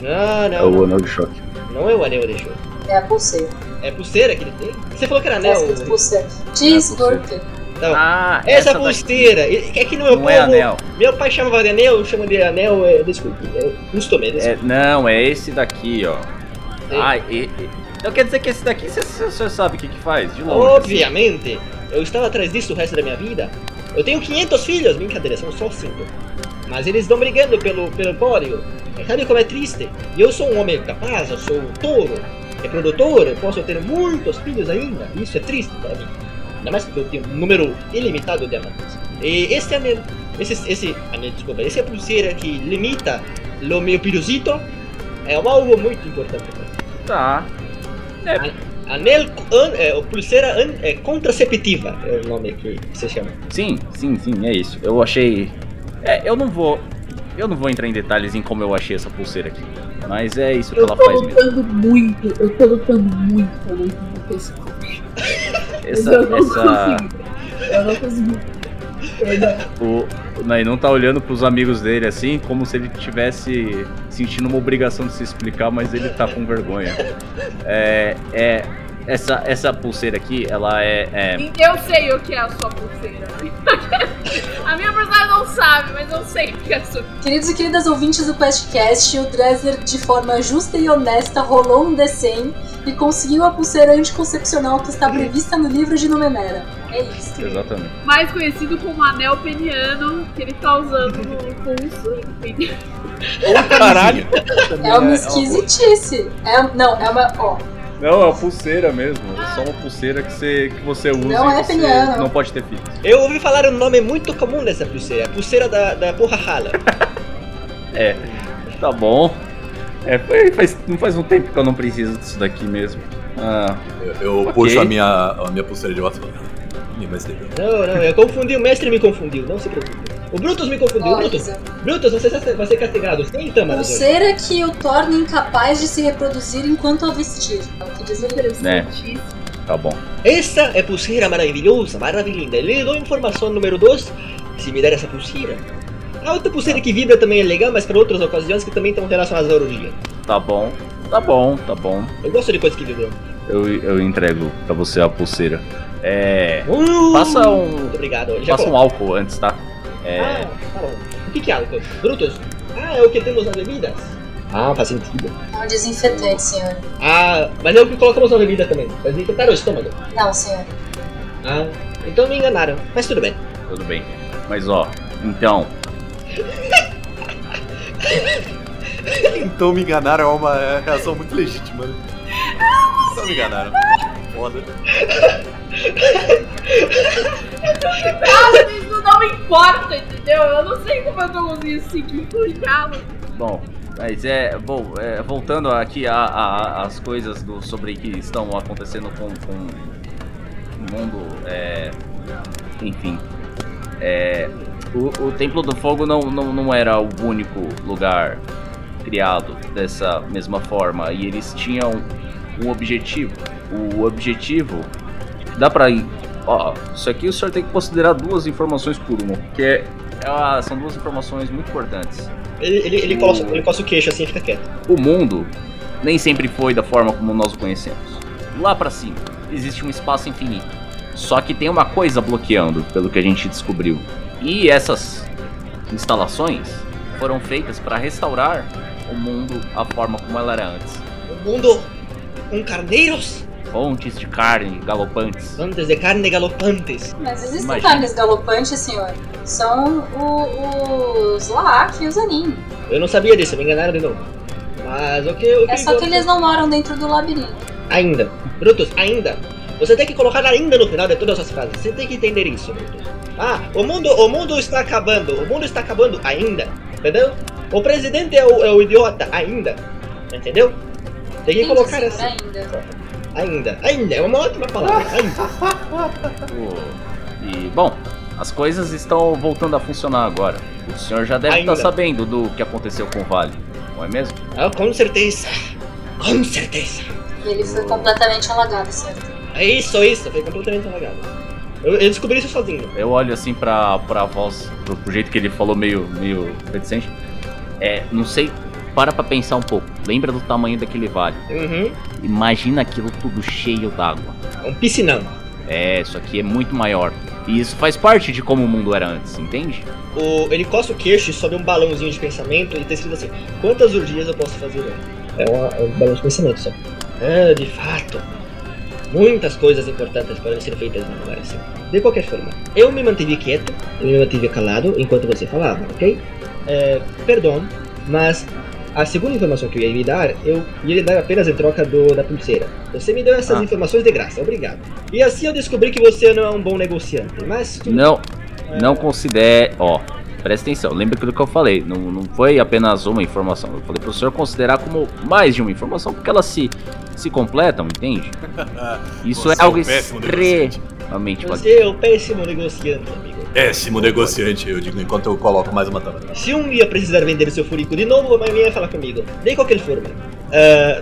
C: Não,
A: É
C: não.
A: o anel de choque.
C: Não é o anel de choque.
B: É a pulseira.
C: É pulseira que ele tem? Você falou que era
B: É
C: anel.
B: pulseira. Diz
A: É a pulseira.
B: quê?
C: Não.
A: Ah,
C: Essa,
A: daqui
C: pulseira, é que no meu
A: Não
C: povo,
A: é anel.
C: meu pai chamava de anel, eu chamo de anel, é, desculpe, é costume.
A: É, não, é esse daqui, ó.
C: Sim.
A: Ah, e, e- então quer dizer que esse daqui você sabe o que, que faz? De longe.
C: Obviamente, eu estava atrás disso o resto da minha vida. Eu tenho 500 filhos, brincadeira, são só 5. Mas eles estão brigando pelo, pelo pódio. Sabe como é triste? E eu sou um homem capaz, eu sou um touro, reprodutor, eu posso ter muitos filhos ainda. Isso é triste para mim. Ainda mais porque eu tenho um número ilimitado de amantes. E esse anel, esse, esse anel, desculpa, essa pulseira que limita o meu piruzito é algo muito importante para mim.
A: Tá.
C: Anel, an, é, pulseira an, é, contraceptiva é o nome que se chama.
A: Sim, sim, sim, é isso. Eu achei. É, eu não vou. Eu não vou entrar em detalhes em como eu achei essa pulseira aqui. Mas é isso que
D: Eu
A: ela
D: tô
A: faz mesmo.
D: lutando muito, eu tô lutando muito pra não ter esse
A: Essa.
D: eu não
A: essa
D: consigo. Eu não consigo.
A: O, o Nainon tá olhando pros amigos dele assim, como se ele tivesse sentindo uma obrigação de se explicar, mas ele tá com vergonha. É. é essa, essa pulseira aqui, ela é, é
D: Eu sei o que é a sua pulseira. (laughs) a minha personagem não sabe, mas eu sei o que é a sua
B: Queridos e queridas ouvintes do QuestCast, o Dresler, de forma justa e honesta, rolou um D100 e conseguiu a pulseira anticoncepcional que está prevista no livro de Numenera. É isso.
A: Exatamente.
D: mais conhecido como anel peniano, que ele tá usando no pulso. Enfim.
E: Caralho! (laughs)
B: É uma esquisitice. É, não, é uma. Ó,
A: Não, é uma pulseira mesmo. É só uma pulseira que você, que você usa
B: Não
A: e
B: é
A: você
B: peniano.
A: não pode ter filhos.
C: Eu ouvi falar um nome muito comum dessa pulseira, a pulseira da, da porra rala. (laughs)
A: É, tá bom. É, faz, não faz um tempo que eu não preciso disso daqui mesmo. Ah,
E: Eu, eu
A: Ok.
E: puxo a minha, a minha pulseira de volta
C: Não, não, eu confundi, o mestre me confundiu, não se preocupe. O Brutus me confundiu, Brutus. Brutus, você vai ser castigado sem tâmaras.
B: Pulseira que o torna incapaz de se reproduzir enquanto a vestir. É o que diz o livro.
D: Interessantíssimo.
A: tá bom.
C: Esta é pulseira maravilhosa, maravilhosa. Eu lhe dou informação número 2, se me der essa pulseira. A outra pulseira que vibra também é legal, mas para outras ocasiões que também estão relacionadas à orgia.
A: Tá bom. Tá bom, tá bom.
C: Eu gosto de coisas que vibram.
A: Eu, eu entrego pra você a pulseira. É.
C: Uh,
A: Passa um-
C: Muito obrigado. Já
A: Passa um álcool antes, tá? É.
C: Ah, tá bom. O que, que é álcool? Brutus? Ah, é o que temos nas bebidas? Ah, faz sentido.
B: É um desinfetante, senhor.
C: Ah, mas é o que colocamos na bebida também. Pra desinfetar o estômago.
B: Não, senhor.
C: Ah, então me enganaram. Mas tudo bem.
A: Tudo bem. Mas ó, então.
E: Então me enganaram é uma reação muito legítima? Então me enganaram. Foda.
D: Isso não me importa, entendeu? Eu não sei como eu tô conseguindo seguir com o diálogo.
A: Bom, mas é. Bom, é, voltando aqui às coisas do, sobre que estão acontecendo com, com o mundo. É, enfim. É, o, o Templo do Fogo não, não, não era o único lugar criado dessa mesma forma. E eles tinham um objetivo. O objetivo. Dá pra ir. Ó, isso aqui o senhor tem que considerar duas informações por uma. Porque é, ah, são duas informações muito importantes.
C: Ele, ele, ele, coça, ele coça o queixo assim e fica quieto.
A: O mundo nem sempre foi da forma como nós o conhecemos. Lá pra cima existe um espaço infinito. Só que tem uma coisa bloqueando, pelo que a gente descobriu. E essas instalações foram feitas para restaurar o mundo à forma como ela era antes.
C: O mundo com carneiros,
A: Fontes de carne galopantes.
C: antes de carne galopantes.
B: Mas existem
A: Imagina.
B: carnes galopantes, senhor. São o- os Laak e os Anin.
C: Eu não sabia disso, me enganaram de novo. Mas o que o
B: É só que eles não moram dentro do labirinto.
C: Ainda. Brutus, ainda. Você tem que colocar ainda no final de todas as frases. Você tem que entender isso, Brutus. Ah, o mundo, o mundo está acabando. O mundo está acabando ainda. Entendeu? O presidente é o, é o idiota ainda. Entendeu? Tem que
B: Entendi,
C: colocar
B: senhor,
C: assim.
B: ainda.
C: Ainda. Ainda. É uma ótima palavra. (laughs) Ainda.
A: O- E, bom, as coisas estão voltando a funcionar agora. O senhor já deve
C: Ainda.
A: estar sabendo do que aconteceu com o Vale, não é mesmo?
C: Ah, com certeza. Com certeza.
B: Ele foi completamente alagado, certo?
C: É isso, isso. Foi completamente alagado. Eu, eu descobri isso sozinho.
A: Eu olho assim pra, pra voz, pro, pro jeito que ele falou, meio, meio reticente. É, não sei, para pra pensar um pouco. Lembra do tamanho daquele vale.
C: Uhum.
A: Imagina aquilo tudo cheio d'água.
C: É um piscinão.
A: É, isso aqui é muito maior. E isso faz parte de como o mundo era antes, entende?
C: O, ele coça o queixo e sobe um balãozinho de pensamento e tá escrito assim: Quantas urdias eu posso fazer? É, uma, é um balão de pensamento só. Ah, de fato. Muitas coisas importantes podem ser feitas num lugar assim. De qualquer forma, eu me mantive quieto, eu me mantive calado enquanto você falava, ok? É, perdão, mas a segunda informação que eu ia lhe dar, eu ia lhe dar apenas em troca do, da pulseira. Você me deu essas
A: Ah.
C: informações de graça, obrigado. E assim eu descobri que você não é um bom negociante, mas... tudo
A: Não, não considere. Ó, presta atenção, lembra aquilo que eu falei. Não, não foi apenas uma informação. Eu falei pro senhor considerar como mais de uma informação, porque elas se, se completam, entende? (laughs) Isso
E: Você
A: é algo
E: é um
A: extremamente
C: Você é o péssimo negociante, amigo.
E: Péssimo negociante, eu digo enquanto eu coloco mais uma taberna.
C: Se um dia precisar vender seu furico de novo, vai vir falar comigo. De qualquer forma.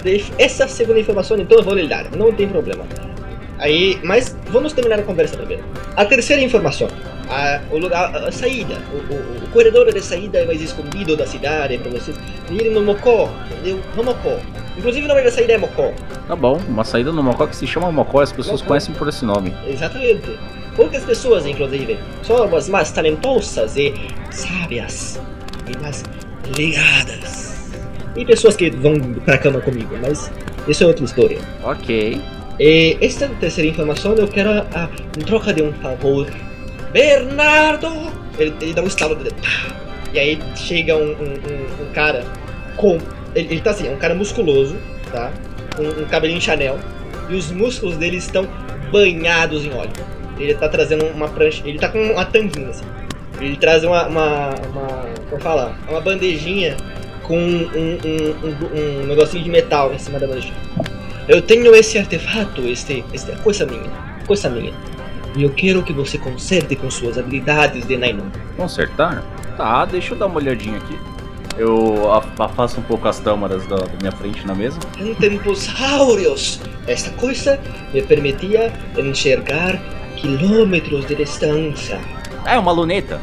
C: de- essa segunda informação, então eu vou lhe dar. Não tem problema. Aí, mas vamos terminar a conversa primeiro. A terceira informação. A, o lugar, a, a saída. O, o, o corredor de saída mais escondido da cidade para vocês irem no Mocó. Entendeu? No Mocó. Inclusive o nome da saída é Mocó.
A: Tá bom, uma saída no Mocó que se chama Mocó, as pessoas
C: Mocó.
A: conhecem por esse nome.
C: Exatamente. Poucas pessoas, inclusive, são as mais talentosas e sábias e mais ligadas. E pessoas que vão pra cama comigo, mas isso é outra história.
A: Ok.
C: E esta terceira informação eu quero a, em troca de um favor. Bernardo! Ele, ele dá um estalo de! E aí chega um, um- um- um cara com. Ele, ele tá assim, é um cara musculoso, tá? Com um cabelinho Chanel. E os músculos dele estão banhados em óleo. Ele tá trazendo uma prancha. Ele tá com uma tanguinha assim. Ele traz uma. uma, uma como falar? Uma bandejinha com um, um, um, um negocinho de metal em cima da bandejinha. Eu tenho esse artefato, este, esta coisa minha, coisa minha. E eu quero que você conserte com suas habilidades de Nainon.
A: Consertar? Tá, deixa eu dar uma olhadinha aqui. Eu af- afasto um pouco as tâmaras da, da minha frente na mesa.
C: Em tempos áureos, esta coisa me permitia enxergar quilômetros de distância.
A: Ah, é uma luneta.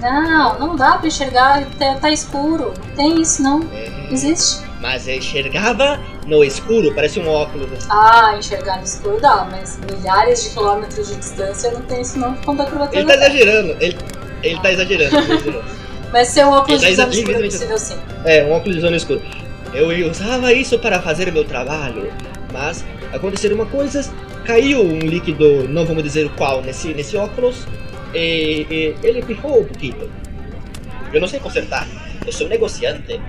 B: Não, não dá pra enxergar, tá, tá escuro. Não tem isso não.
C: É,
B: Existe.
C: mas eu enxergava no escuro, parece um óculos.
B: Ah, enxergar no escuro dá, mas milhares de quilômetros de distância não tem isso não por conta da curvatura
C: Ele tá exagerando, ele, ele tá exagerando. ele tá exagerando. (laughs)
B: Mas seu óculos de
C: Ele tá
B: visão escura é possível sim.
C: É, um óculos de visão no escuro. Eu usava isso para fazer meu trabalho, mas aconteceram uma coisa, caiu um líquido, não vamos dizer qual, nesse, nesse óculos, e, e ele pifou um pouquinho. Eu não sei consertar, eu sou um negociante,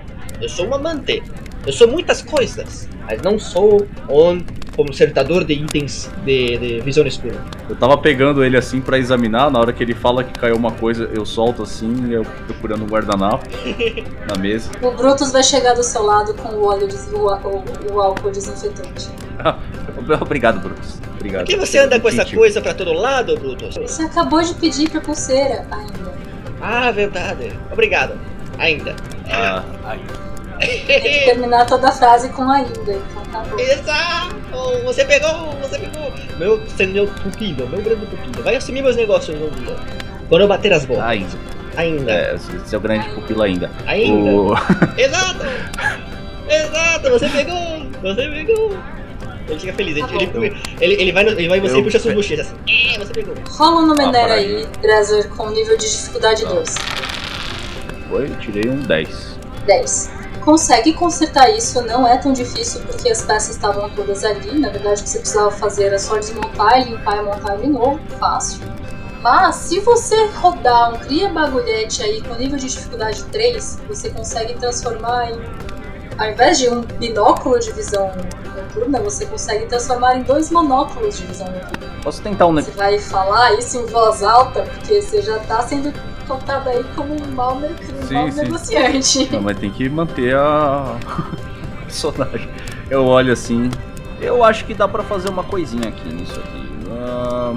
C: eu sou um amante, eu sou muitas coisas, mas não sou um consertador de itens de, de visão escura.
A: Eu tava pegando ele assim pra examinar, na hora que ele fala que caiu uma coisa, eu solto assim, eu procurando um guardanapo (laughs) na mesa.
B: O Brutus vai chegar do seu lado com o óleo des- o, o, o álcool desinfetante. (laughs)
A: Obrigado, Brutus. Obrigado.
C: Por que você anda com essa coisa pra todo lado, Brutus?
B: Você acabou de pedir pra pulseira ainda.
C: Ah, verdade. Obrigado. Ainda.
A: Ah,
B: Tem que terminar toda a frase com ainda, então tá bom.
C: Exato! Você pegou, você pegou! Meu senhor pupilo, meu grande pupilo. Vai assumir meus negócios um dia. Quando eu bater as bolas.
A: ainda.
C: Ainda.
A: É, esse é o grande pupilo ainda.
C: Ainda.
A: O... (laughs)
C: Exato! Exato! Você pegou! Você pegou! Ele fica feliz, ele,
B: Tá
C: ele, ele, ele vai, no- ele vai em você
A: Eu
C: e puxa suas bochechas assim. É, você pegou.
B: Rola no Menera
A: para
B: aí, Dresser, com nível de dificuldade
A: Tá.
B: 2.
A: Foi, tirei um 10.
B: 10. Consegue consertar isso, não é tão difícil porque as peças estavam todas ali. Na verdade, o que você precisava fazer era só desmontar e limpar e montar de novo. Fácil. Mas se você rodar um cria bagulhete aí com nível de dificuldade 3, você consegue transformar em. Ao invés de um binóculo de visão noturna, você consegue transformar em dois monóculos de visão noturna.
A: Posso tentar um. ne-
B: Você vai falar isso em voz alta, porque você já tá sendo contado aí como um mau, um
A: Sim,
B: mau
A: sim.
B: negociante.
A: Não, mas tem que manter a (laughs) personagem. Eu olho assim. Eu acho que dá pra fazer uma coisinha aqui nisso aqui. Ah,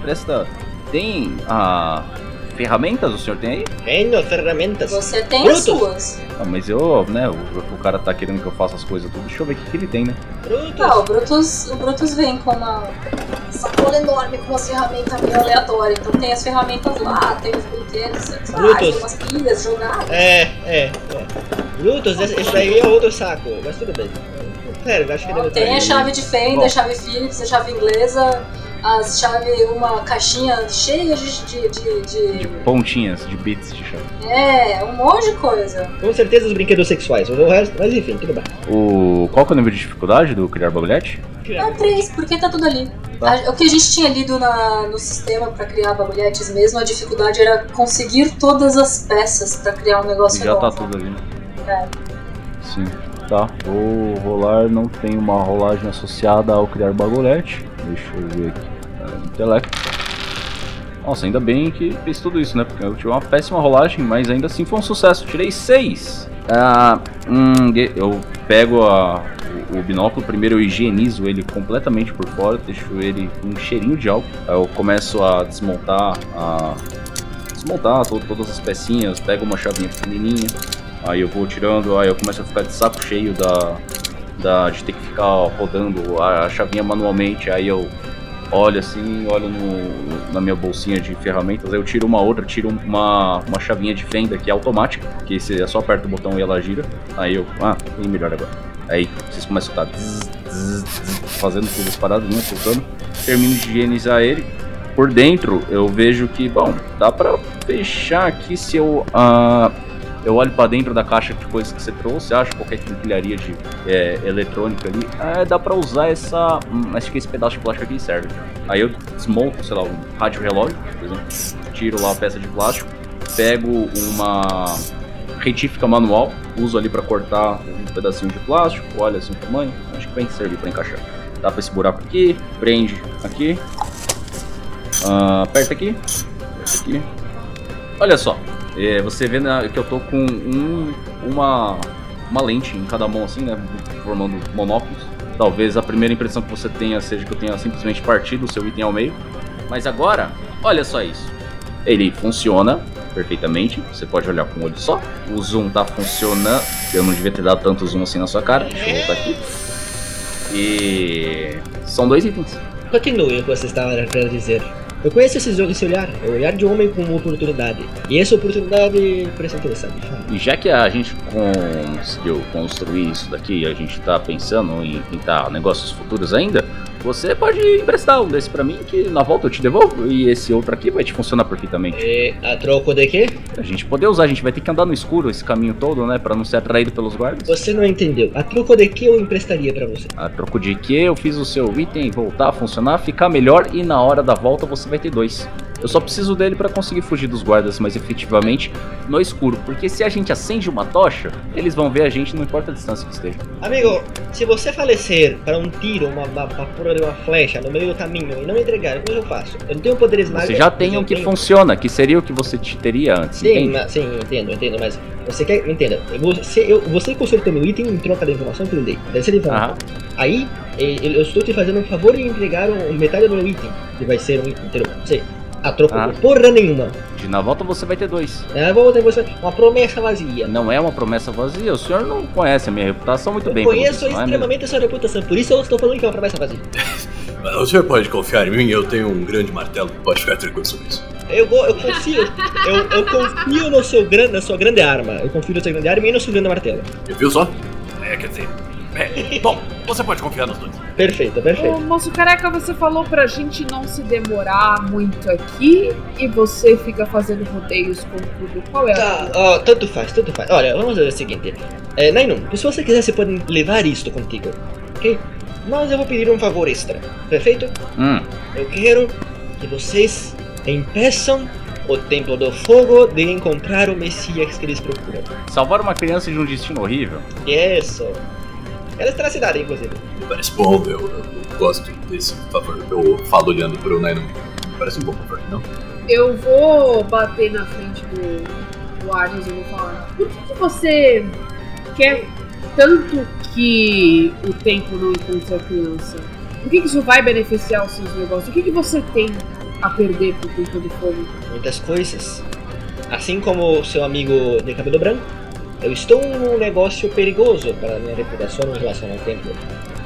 A: presta. Tem a ferramentas o senhor tem aí?
C: Tenho ferramentas.
B: Você tem
C: Brutus.
B: as suas.
A: Ah, mas eu, né, o, o cara tá querendo que eu faça as coisas tudo. Deixa eu ver o que, que ele tem, né?
C: Brutus.
B: Ah, o Brutus, o Brutus vem com uma sacola enorme com umas ferramentas meio aleatórias. Então tem as ferramentas lá, tem os brinquedos, sei lá, tem umas pilhas jogadas.
C: É, é, é. Brutus, esse, esse daí é outro saco, mas tudo bem. Sério, eu acho que deve
B: Tem a
C: estar
B: chave de fenda, a chave Phillips, a chave inglesa, as chave, uma caixinha cheia de, de, de,
A: De
B: de-
A: pontinhas, de bits de chave.
B: É, um monte de coisa.
C: Com certeza os brinquedos sexuais, o resto, mas enfim, tudo bem.
A: O... Qual que é o nível de dificuldade do criar bagulhete?
B: É três, porque tá tudo ali.
A: Tá.
B: A- O que a gente tinha lido na- no sistema pra criar bagulhetes mesmo, a dificuldade era conseguir todas as peças pra criar um negócio
A: Já
B: bom.
A: tá tudo ali, né?
B: É.
A: Sim. Tá, vou rolar, não tem uma rolagem associada ao criar bagulhete. Deixa eu ver aqui. Intelecto. Nossa, ainda bem que fez tudo isso, né? Porque eu tive uma péssima rolagem, mas ainda assim foi um sucesso. Tirei 6. Ah, hum, eu pego a- o, o binóculo, primeiro eu higienizo ele completamente por fora, deixo ele com um cheirinho de álcool. Aí eu começo a desmontar a. Desmontar to- todas as pecinhas, pego uma chavinha pequenininha, Aí eu vou tirando, aí eu começo a ficar de saco cheio da, da de ter que ficar rodando a, a chavinha manualmente. Aí eu olho assim, olho no, na minha bolsinha de ferramentas, aí eu tiro uma outra, tiro uma, uma chavinha de fenda que é automática, que você é só aperta o botão e ela gira. Aí eu, ah, tem melhor agora. Aí vocês começam a zzz, zzz, fazendo todas as paradinhas, soltando. Termino de higienizar ele. Por dentro eu vejo que, bom, dá pra fechar aqui se eu. ah, eu olho pra dentro da caixa de coisas que você trouxe, acho qualquer quinquilharia de é, eletrônica ali. Ah, dá pra usar essa. Hum, acho que esse pedaço de plástico aqui serve. Aí eu desmonto, sei lá, um rádio relógio, por exemplo. Tiro lá a peça de plástico, pego uma retífica manual, uso ali pra cortar um pedacinho de plástico, olha assim o tamanho, acho que vai servir pra encaixar. Tapa esse buraco aqui, prende aqui, ah, aperta aqui, aperta aqui. Olha só, é, você vê na- que eu tô com um- uma, uma lente em cada mão assim, né? Formando monóculos. Talvez a primeira impressão que você tenha seja que eu tenha simplesmente partido o seu item ao meio. Mas agora, olha só isso. Ele funciona perfeitamente. Você pode olhar com um olho só. O zoom tá funcionando. Eu não devia ter dado tanto zoom assim na sua cara. Deixa eu voltar aqui. E são dois itens.
C: Continue o que você estava querendo dizer. Eu conheço esse jogo, esse olhar, o olhar de homem como oportunidade. E essa oportunidade parece interessante.
A: E já que a gente conseguiu construir isso daqui, a gente tá pensando em tentar negócios futuros ainda, você pode emprestar um desse pra mim que na volta eu te devolvo e esse outro aqui vai te funcionar perfeitamente.
C: E a troco de quê?
A: A gente poder usar, a gente vai ter que andar no escuro esse caminho todo, né, Pra não ser atraído pelos guardas.
C: Você não entendeu. A troco de que eu emprestaria pra você?
A: A troco de que eu fiz o seu item voltar a funcionar, ficar melhor e na hora da volta você vai ter dois. Eu só preciso dele pra conseguir fugir dos guardas, mas efetivamente no escuro, porque se a gente acende uma tocha, eles vão ver a gente não importa a distância que esteja.
C: Amigo, se você falecer para um tiro, uma, uma, de uma flecha no meio do caminho e não me entregar, o que eu faço? Eu não tenho poderes mágicos.
A: Você já tem
C: eu
A: que
C: tenho-
A: funciona, que seria o que você te teria antes,
C: Sim, mas, sim, entendo, entendo, mas você quer. Entenda, você, eu, você consertou meu item em troca da informação que eu dei. Deve ser informação.
A: Aham.
C: Aí, eu estou te fazendo um favor em entregar um, metade do meu item, que vai ser um item inteiro. Sei. A troco
A: Ah.
C: de porra nenhuma.
A: De na volta você vai ter dois.
C: Eu vou ter você uma promessa vazia.
A: Não é uma promessa vazia, o senhor não conhece a minha reputação muito
C: Eu
A: bem.
C: conheço
A: visto, é mesmo?
C: extremamente a sua reputação, por isso eu estou falando que é uma promessa vazia. (laughs)
E: O senhor pode confiar em mim, eu tenho um grande martelo, pode ficar tranquilo sobre isso.
C: Eu, vou, eu confio, eu, eu confio no seu grande, na sua grande arma. Eu confio na sua grande arma e no seu grande martelo.
E: Viu só? É, quer dizer. É, bom, você pode confiar nos dois.
C: Perfeito,
D: Ô,
C: perfeito.
D: moço careca, você falou pra gente não se demorar muito aqui e você fica fazendo rodeios com tudo. Qual é a
C: Tá, ó, tanto faz, tanto faz. Olha, vamos fazer o seguinte. É, Nainun, se você quiser, você pode levar isto contigo, ok? Mas eu vou pedir um favor extra, perfeito?
A: Hum,
C: Eu quero que vocês impeçam o Templo do Fogo de encontrar o Messias que eles procuram.
A: salvar uma criança de um destino horrível.
C: Isso. Ela está na cidade, inclusive.
E: Me parece bom, eu, eu gosto desse favor. Eu falo olhando pro. Me parece um bom favor, não?
D: Eu vou bater na frente do, do Arias e vou falar. Por que, que você quer tanto que o tempo não encontre a criança? O que, que isso vai beneficiar os seus negócios? O que, que você tem a perder por culpa do fogo?
C: Muitas coisas. Assim como o seu amigo de cabelo branco, eu estou num negócio perigoso para minha reputação em relação ao templo.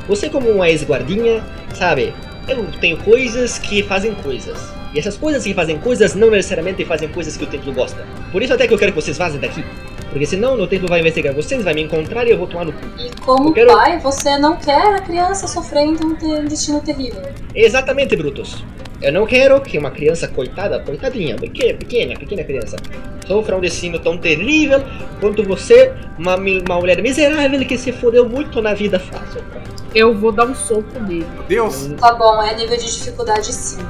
C: Você, como uma ex-guardinha, sabe, eu tenho coisas que fazem coisas. E essas coisas que fazem coisas não necessariamente fazem coisas que o templo gosta. Por isso até que eu quero que vocês vazem daqui. Porque senão o templo vai investigar vocês, vai me encontrar e eu vou tomar no cu.
B: E como
C: Eu quero-
B: pai, você não quer a criança sofrendo um, um destino terrível.
C: Exatamente, Brutus. Eu não quero que uma criança coitada, coitadinha, pequena, pequena, pequena criança, sofra um destino tão terrível quanto você, uma, uma mulher miserável que se fodeu muito na vida fácil.
D: Eu vou dar um soco nele.
E: Deus!
B: Tá bom, é nível de dificuldade 5.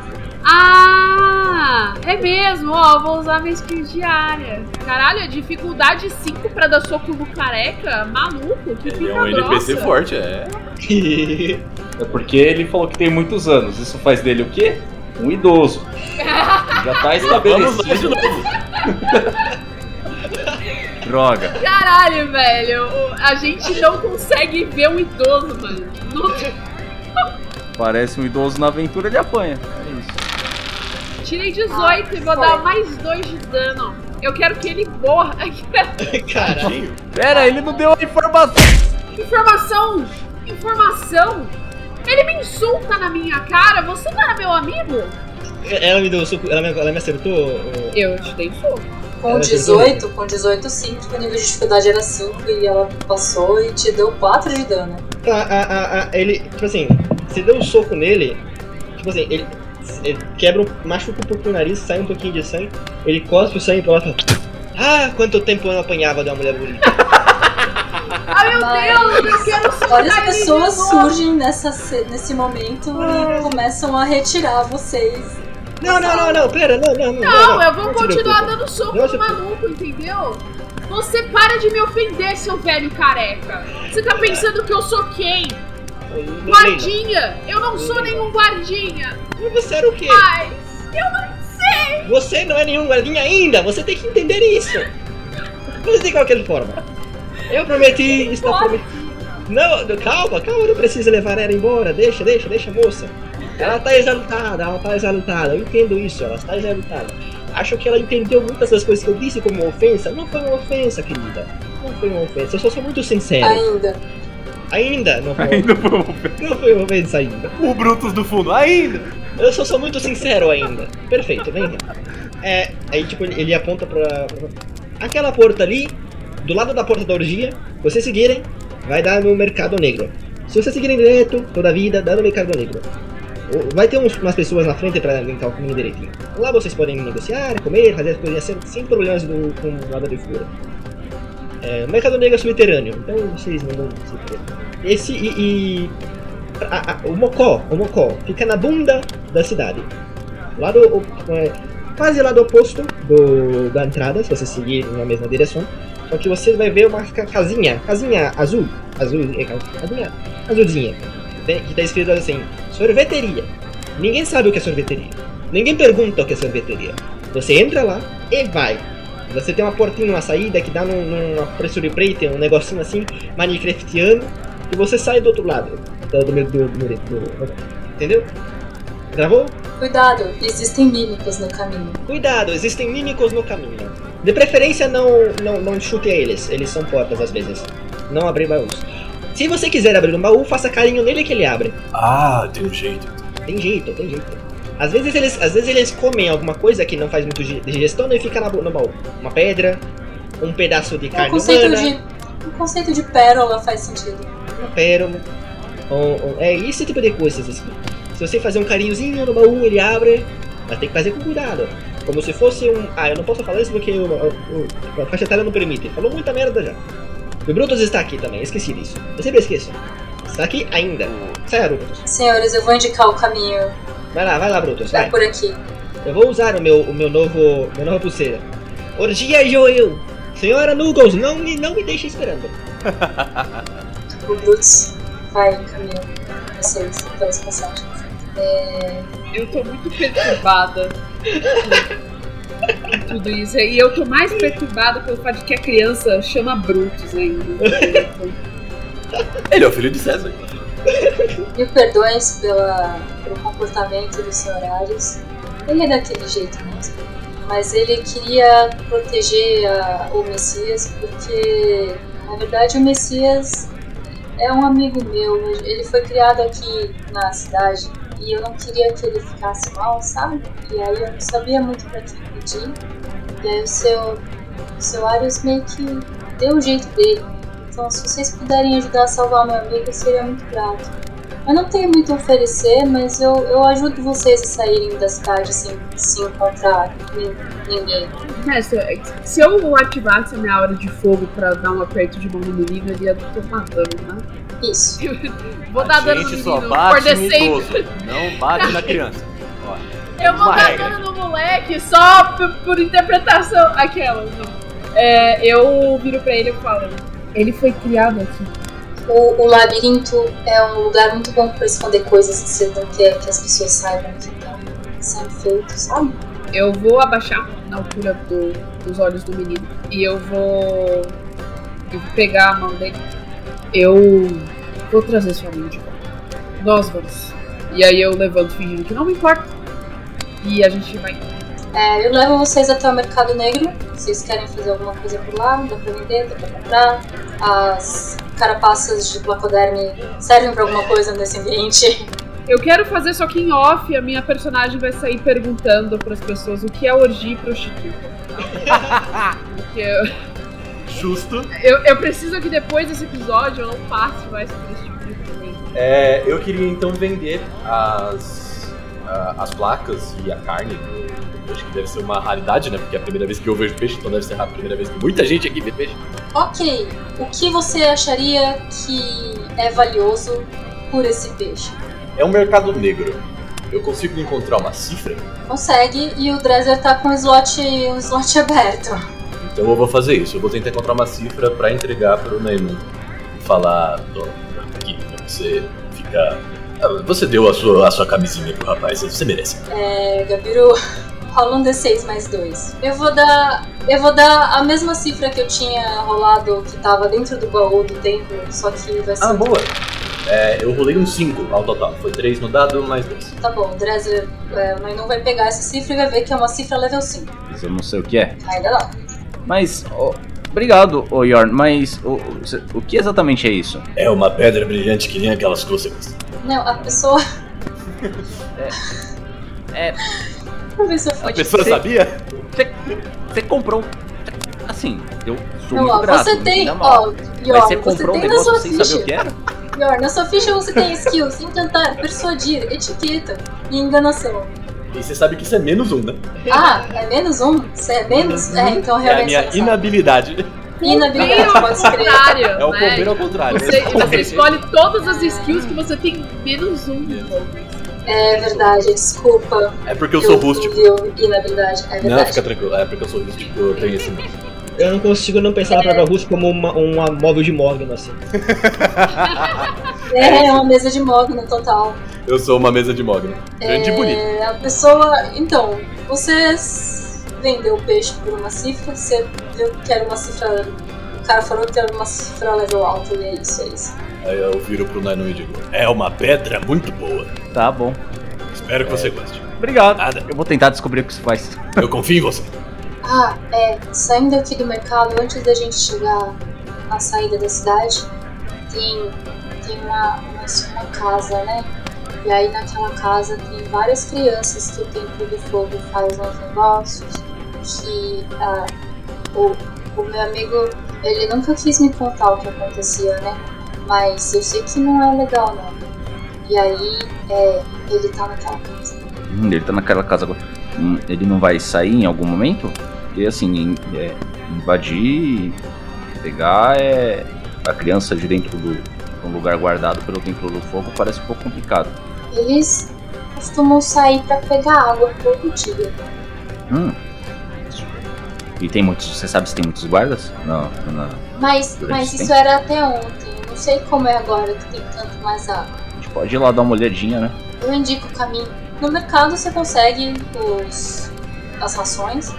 D: Ah, é mesmo, ó, vou usar minha skill diária. Caralho, é dificuldade 5 pra dar soco no careca? Maluco, que
E: Ele é um NPC
D: grossa.
E: forte, é. (laughs)
A: É porque ele falou que tem muitos anos. Isso faz dele o quê? Um idoso. (laughs) Já tá
E: Vamos lá de
A: estabelecido.
E: novo. (laughs)
A: Droga.
D: Caralho, velho, a gente não consegue ver um idoso, mano. Não-
A: Parece um idoso na aventura, ele apanha. É isso.
D: Tirei 18 e vou
B: foi.
D: dar mais 2 de dano. Eu quero que ele morra. (laughs)
C: Caralho.
A: Pera, ele não deu a informação.
D: Informação! Informação! Ele me insulta na minha cara, você não era meu amigo?
C: Ela me deu o soco, ela me, ela me acertou. o-
D: Eu te dei fogo.
B: Com
C: Ela
B: 18, com 18 sim, porque o nível de dificuldade era 5 e ela passou e te deu 4 de dano.
C: Tá, a, a, a, ele, tipo assim, você deu um soco nele, tipo assim, ele quebra, machuca um pouquinho o nariz, sai um pouquinho de sangue, ele cospe o sangue pra lá e fala: Ah, quanto tempo eu não apanhava de uma mulher bonita. (laughs)
D: Ai meu
B: Mas-
D: Deus, eu quero
B: Olha, as pessoas
D: de novo.
B: surgem nessa, nesse momento e começam a retirar vocês.
C: Não, não, não, não, pera, não, não, não.
D: Não, eu vou continuar dando soco
C: Não
D: no maluco, entendeu? Você para de me ofender, seu velho careca. Você tá pensando que eu sou quem? Guardinha! Eu não sou nenhum guardinha,
C: mas Você era o quê?
D: mas eu não sei.
C: Você não é nenhum guardinha ainda, você tem que entender isso. Mas de qualquer forma, eu prometi, está prometido. Não, não, calma, calma, não precisa levar ela embora, deixa, deixa, deixa a moça. Ela tá exaltada, ela tá exaltada, eu entendo isso, ela está exaltada. Acho que ela entendeu muitas das coisas que eu disse como uma ofensa. Não foi uma ofensa, querida. Não foi uma ofensa, eu só sou muito sincero.
B: Ainda.
C: Ainda não foi,
A: Ainda foi
C: não foi uma ofensa ainda.
E: O Brutus do fundo, ainda!
C: Eu só sou muito sincero ainda. Perfeito, vem cá. É, aí tipo, ele, aponta pra, Aquela porta ali, do lado da porta da orgia, vocês seguirem, vai dar no mercado negro. Se vocês seguirem direto, toda a vida, dá no mercado negro. Vai ter uns- umas pessoas na frente pra limpar o caminho direitinho. Lá vocês podem negociar, comer, fazer as coisinhas sem, problemas do, com nada de fora. É, mercado negro subterrâneo, então vocês não vão. Esse e. e a- o Mocó, o Mocó, fica na bunda da cidade. Lado, o- é, quase lado oposto do, da entrada, se você seguir na mesma direção. Só que você vai ver uma ca- casinha, casinha azul, azul, é, casinha azulzinha, que tá escrito assim, sorveteria. Ninguém sabe o que é sorveteria. Ninguém pergunta o que é sorveteria. Você entra lá e vai. Você tem uma portinha, uma saída que dá num, numa pressure plate, um negocinho assim, Minecraftiano, e você sai do outro lado. Do, do, do, do, do- entendeu? Gravou?
B: Cuidado, existem mímicos no caminho.
C: Cuidado, existem mímicos no caminho. De preferência, não, não, não chute a eles. Eles são portas às vezes. Não abrir baús. Se você quiser abrir um baú, faça carinho nele que ele abre.
E: Ah, tem um jeito.
C: Tem jeito, tem jeito. Às vezes eles, às vezes eles comem alguma coisa que não faz muito di- digestão e fica na, no baú. Uma pedra, um pedaço de
B: O
C: carne
B: conceito
C: humana,
B: de, o conceito de pérola faz sentido.
C: uma pérola. ou- ou- é esse tipo de coisas assim. Se você fazer um carinhozinho no baú, ele abre, mas tem que fazer com cuidado. Como se fosse um. Ah, eu não posso falar isso porque o, o- o- a faixa etária não permite. Falou muita merda já. O Brutus está aqui também, esqueci disso. Eu sempre esqueço. Está aqui ainda. Sai, Brutus.
B: Senhores, eu vou indicar o caminho.
C: Vai lá, vai lá, Brutus.
B: É
C: Vai.
B: por aqui.
C: Eu vou usar o meu, o meu novo. Minha nova pulseira. Orgia Joel! Senhora Nuggles, não me, não me deixe esperando. (laughs)
B: O Brutus vai caminho. Vocês, pelas passagens. É,
D: Eu tô muito perturbada com tudo isso. E eu tô mais perturbada pelo fato de que a criança chama Brutus ainda.
E: Ele é o filho de César.
B: Mil perdões pela, pelo comportamento dos senhorários. Ele é daquele jeito mesmo. Mas ele queria proteger a- o Messias porque, na verdade, o Messias é um amigo meu. Ele foi criado aqui na cidade e eu não queria que ele ficasse mal, sabe? E aí eu não sabia muito pra quem pedir. E aí o seu, o seu Arius meio que deu o jeito dele. Então, se vocês puderem ajudar a salvar meu amigo, eu seria muito grato. Eu não tenho muito a oferecer, mas eu, eu ajudo vocês a saírem da cidade sem se encontrar nin- ninguém.
D: Mestre, se eu ativasse a minha hora de fogo pra dar um aperto de mão no menino, ele ia tomar dano, né?
B: Isso. (laughs)
D: Vou
E: A
D: dar dano no menino,
E: bate
D: por
E: não bate na criança. Ó,
D: Eu vou dar
E: regra.
D: dano no moleque só por, por interpretação. Aquela, não. É, eu viro pra ele e falo: Ele foi criado aqui.
B: O, o labirinto é um lugar muito bom pra esconder coisas que você não quer que as pessoas saibam que estão sendo feitos, sabe?
D: Eu vou abaixar na altura do- dos olhos do menino e eu vou. Eu vou pegar a mão dele. Eu vou trazer sua mão de volta. Nós vamos. E aí eu levanto fingindo que não me importa. E a gente vai.
B: É, eu levo vocês até o Mercado Negro. Se vocês querem fazer alguma coisa por lá, dá pra vender, dá pra comprar. As carapaças de Placoderme servem pra alguma coisa nesse ambiente.
D: Eu quero fazer só que em off a minha personagem vai sair perguntando pras pessoas o que é orgia e prostituta. Porque eu,
E: Justo.
D: eu, eu preciso que depois desse episódio eu não passe mais por esse tipo de coisa.
E: É, eu queria então vender as, as placas e a carne do, peixe, que deve ser uma raridade, né? Porque é a primeira vez que eu vejo peixe, então deve ser a primeira vez que muita gente aqui vê peixe.
B: Ok, o que você acharia que é valioso por esse peixe?
E: É um mercado negro. Eu consigo encontrar uma cifra,
B: Consegue, e o Dresser tá com o slot, um slot aberto.
E: então eu vou fazer isso. Eu vou tentar encontrar uma cifra pra entregar pro Nainu e falar: "Ó, aqui, pra você ficar. Ah, Você deu a sua, a sua camisinha pro rapaz, você merece.
B: É, Gabiru, rola um D6 mais 2. Eu vou dar. Eu vou dar a mesma cifra que eu tinha rolado que tava dentro do baú do templo, só que vai ser.
E: Ah, boa! É, eu rolei um 5 ao total. Foi 3 no dado, mais 2.
B: Tá bom, o Dresser é, o Nainu vai pegar essa cifra e vai ver que é uma cifra level 5.
A: Mas eu não sei o que é.
B: Ainda não.
A: Mas, ó, obrigado, ô Yorn, mas o, o- o que exatamente é isso?
E: É uma pedra brilhante que nem aquelas gosta.
B: Não, a pessoa.
A: É.
B: Deixa se eu
E: A pessoa
A: Você-
E: sabia?
A: Você, você comprou. Assim, eu sou
B: Não,
A: muito
B: ó,
A: grato.
B: você
A: não
B: tem. Ó, Yor,
A: você
B: você
A: comprou um
B: tem na sua
A: negócio sem saber
B: ficha.
A: o que era?
B: Yor, na sua ficha você tem skills, encantar, persuadir, etiqueta e enganação.
E: E você sabe que isso é menos um, né?
B: Ah, é menos um? Você é menos? É, então
E: É a
B: realmente
E: minha inabilidade.
B: Inabilidade, pode
D: contrário,
E: É o
D: né?
E: comer ao contrário.
D: Você, você escolhe todas as skills que você tem menos um.
B: É verdade, desculpa.
E: É porque eu sou rústico.
B: Viu, inabilidade, é
E: Não,
B: verdade.
E: fica tranquilo. É porque eu sou rústico, eu tenho esse medo.
C: Eu não consigo não pensar na palavra russo como uma, uma móvel de Morgan, assim. (laughs)
B: É, é uma mesa de mogno total.
E: Eu sou uma mesa de mogno. Grande e bonita.
B: É, a pessoa. Então, você vendeu o peixe por uma cifra, você viu que era uma cifra. O cara falou que era uma cifra level alto, e é isso, é isso.
E: Aí eu viro pro Nainu e digo: É uma pedra muito boa.
A: Tá bom.
E: Espero que você goste.
A: Obrigado.
E: Nada.
A: Eu vou tentar descobrir o que isso faz.
E: Eu confio em você.
B: Ah, é, saindo aqui do mercado, antes da gente chegar na saída da cidade, tem, tem uma, uma, uma casa, né? E aí naquela casa tem várias crianças que o Templo do Fogo faz uns negócios, que ah, o, o meu amigo, ele nunca quis me contar o que acontecia, né? Mas eu sei que não é legal não. E aí, é, ele tá naquela casa.
A: Hum, ele tá naquela casa agora. Hum, ele não vai sair em algum momento? Porque assim, é, invadir, pegar é, a criança de dentro do um lugar guardado pelo templo do fogo parece um pouco complicado.
B: Eles costumam sair pra pegar água todo dia.
A: Hum. E tem muitos. Você sabe se tem muitos guardas? Não, não.
B: Mas, mas isso era até ontem. Não sei como é agora que tem tanto mais água.
A: A gente pode ir lá dar uma olhadinha, né?
B: Eu indico o caminho. No mercado você consegue os, as rações,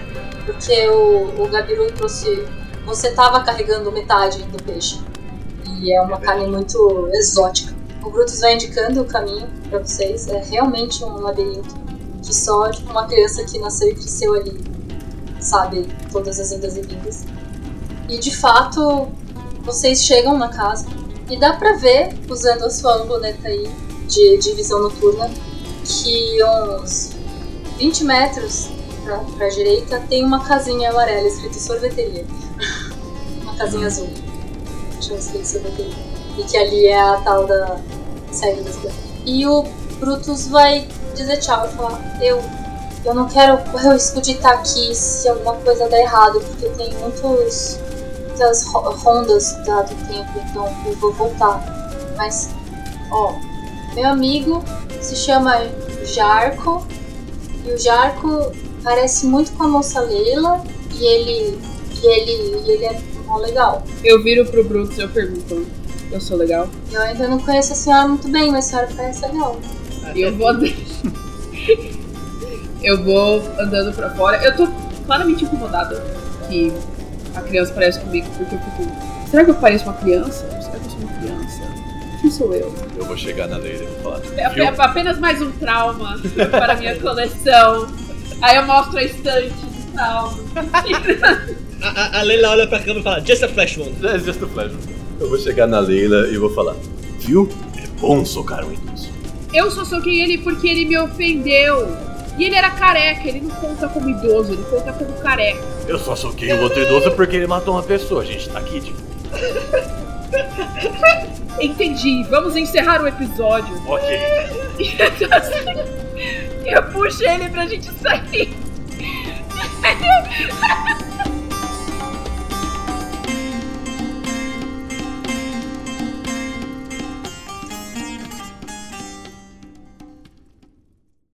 B: porque o, o Gabiru trouxe. Você tava carregando metade do peixe. E é uma carne muito exótica. O Brutus vai indicando o caminho pra vocês. É realmente um labirinto que só tipo, uma criança que nasceu e cresceu ali sabe todas as indas e vindas. E de fato, vocês chegam na casa e dá pra ver, usando a sua ambuleta aí de, de visão noturna, que uns 20 metros pra, pra direita tem uma casinha amarela escrito sorveteria. (laughs) uma casinha azul. Chama escrito sorveteria. E que ali é a tal da saída. E o Brutus vai dizer tchau e falar: Eu eu não quero correr o risco de estar aqui se alguma coisa der errado, porque tem muitos, muitas rondas tá, do tempo, então eu vou voltar. Mas, ó, meu amigo se chama Jarco, e o Jarco parece muito com a moça Leila, e ele, e ele, e ele é mó legal.
D: Eu viro pro Brutus e eu pergunto, eu sou legal?
B: Eu ainda não conheço a senhora muito bem, mas a senhora parece legal.
D: E eu vou... (laughs) eu vou andando pra fora. Eu tô claramente incomodada que a criança parece comigo, porque eu fico. Será que eu pareço uma criança? Será que eu sou uma criança? Quem sou eu?
E: Eu vou chegar na Leila e vou falar.
D: É, é apenas mais um trauma para a minha coleção. Aí eu mostro a estante de trauma. (laughs)
C: A, a, a Leila olha pra câmera e fala, just a flash wound.
E: É, just a flash. Eu vou chegar na Leila e vou falar. Viu? É bom socar um idoso.
D: Eu só soquei ele porque ele me ofendeu. E ele era careca, ele não conta como idoso, ele conta como careca.
E: Eu só soquei o outro idoso porque ele matou uma pessoa, gente, tá aqui, tipo. (laughs)
D: Entendi, vamos encerrar o episódio.
E: Ok. (laughs)
D: Eu puxei ele pra gente sair. (laughs)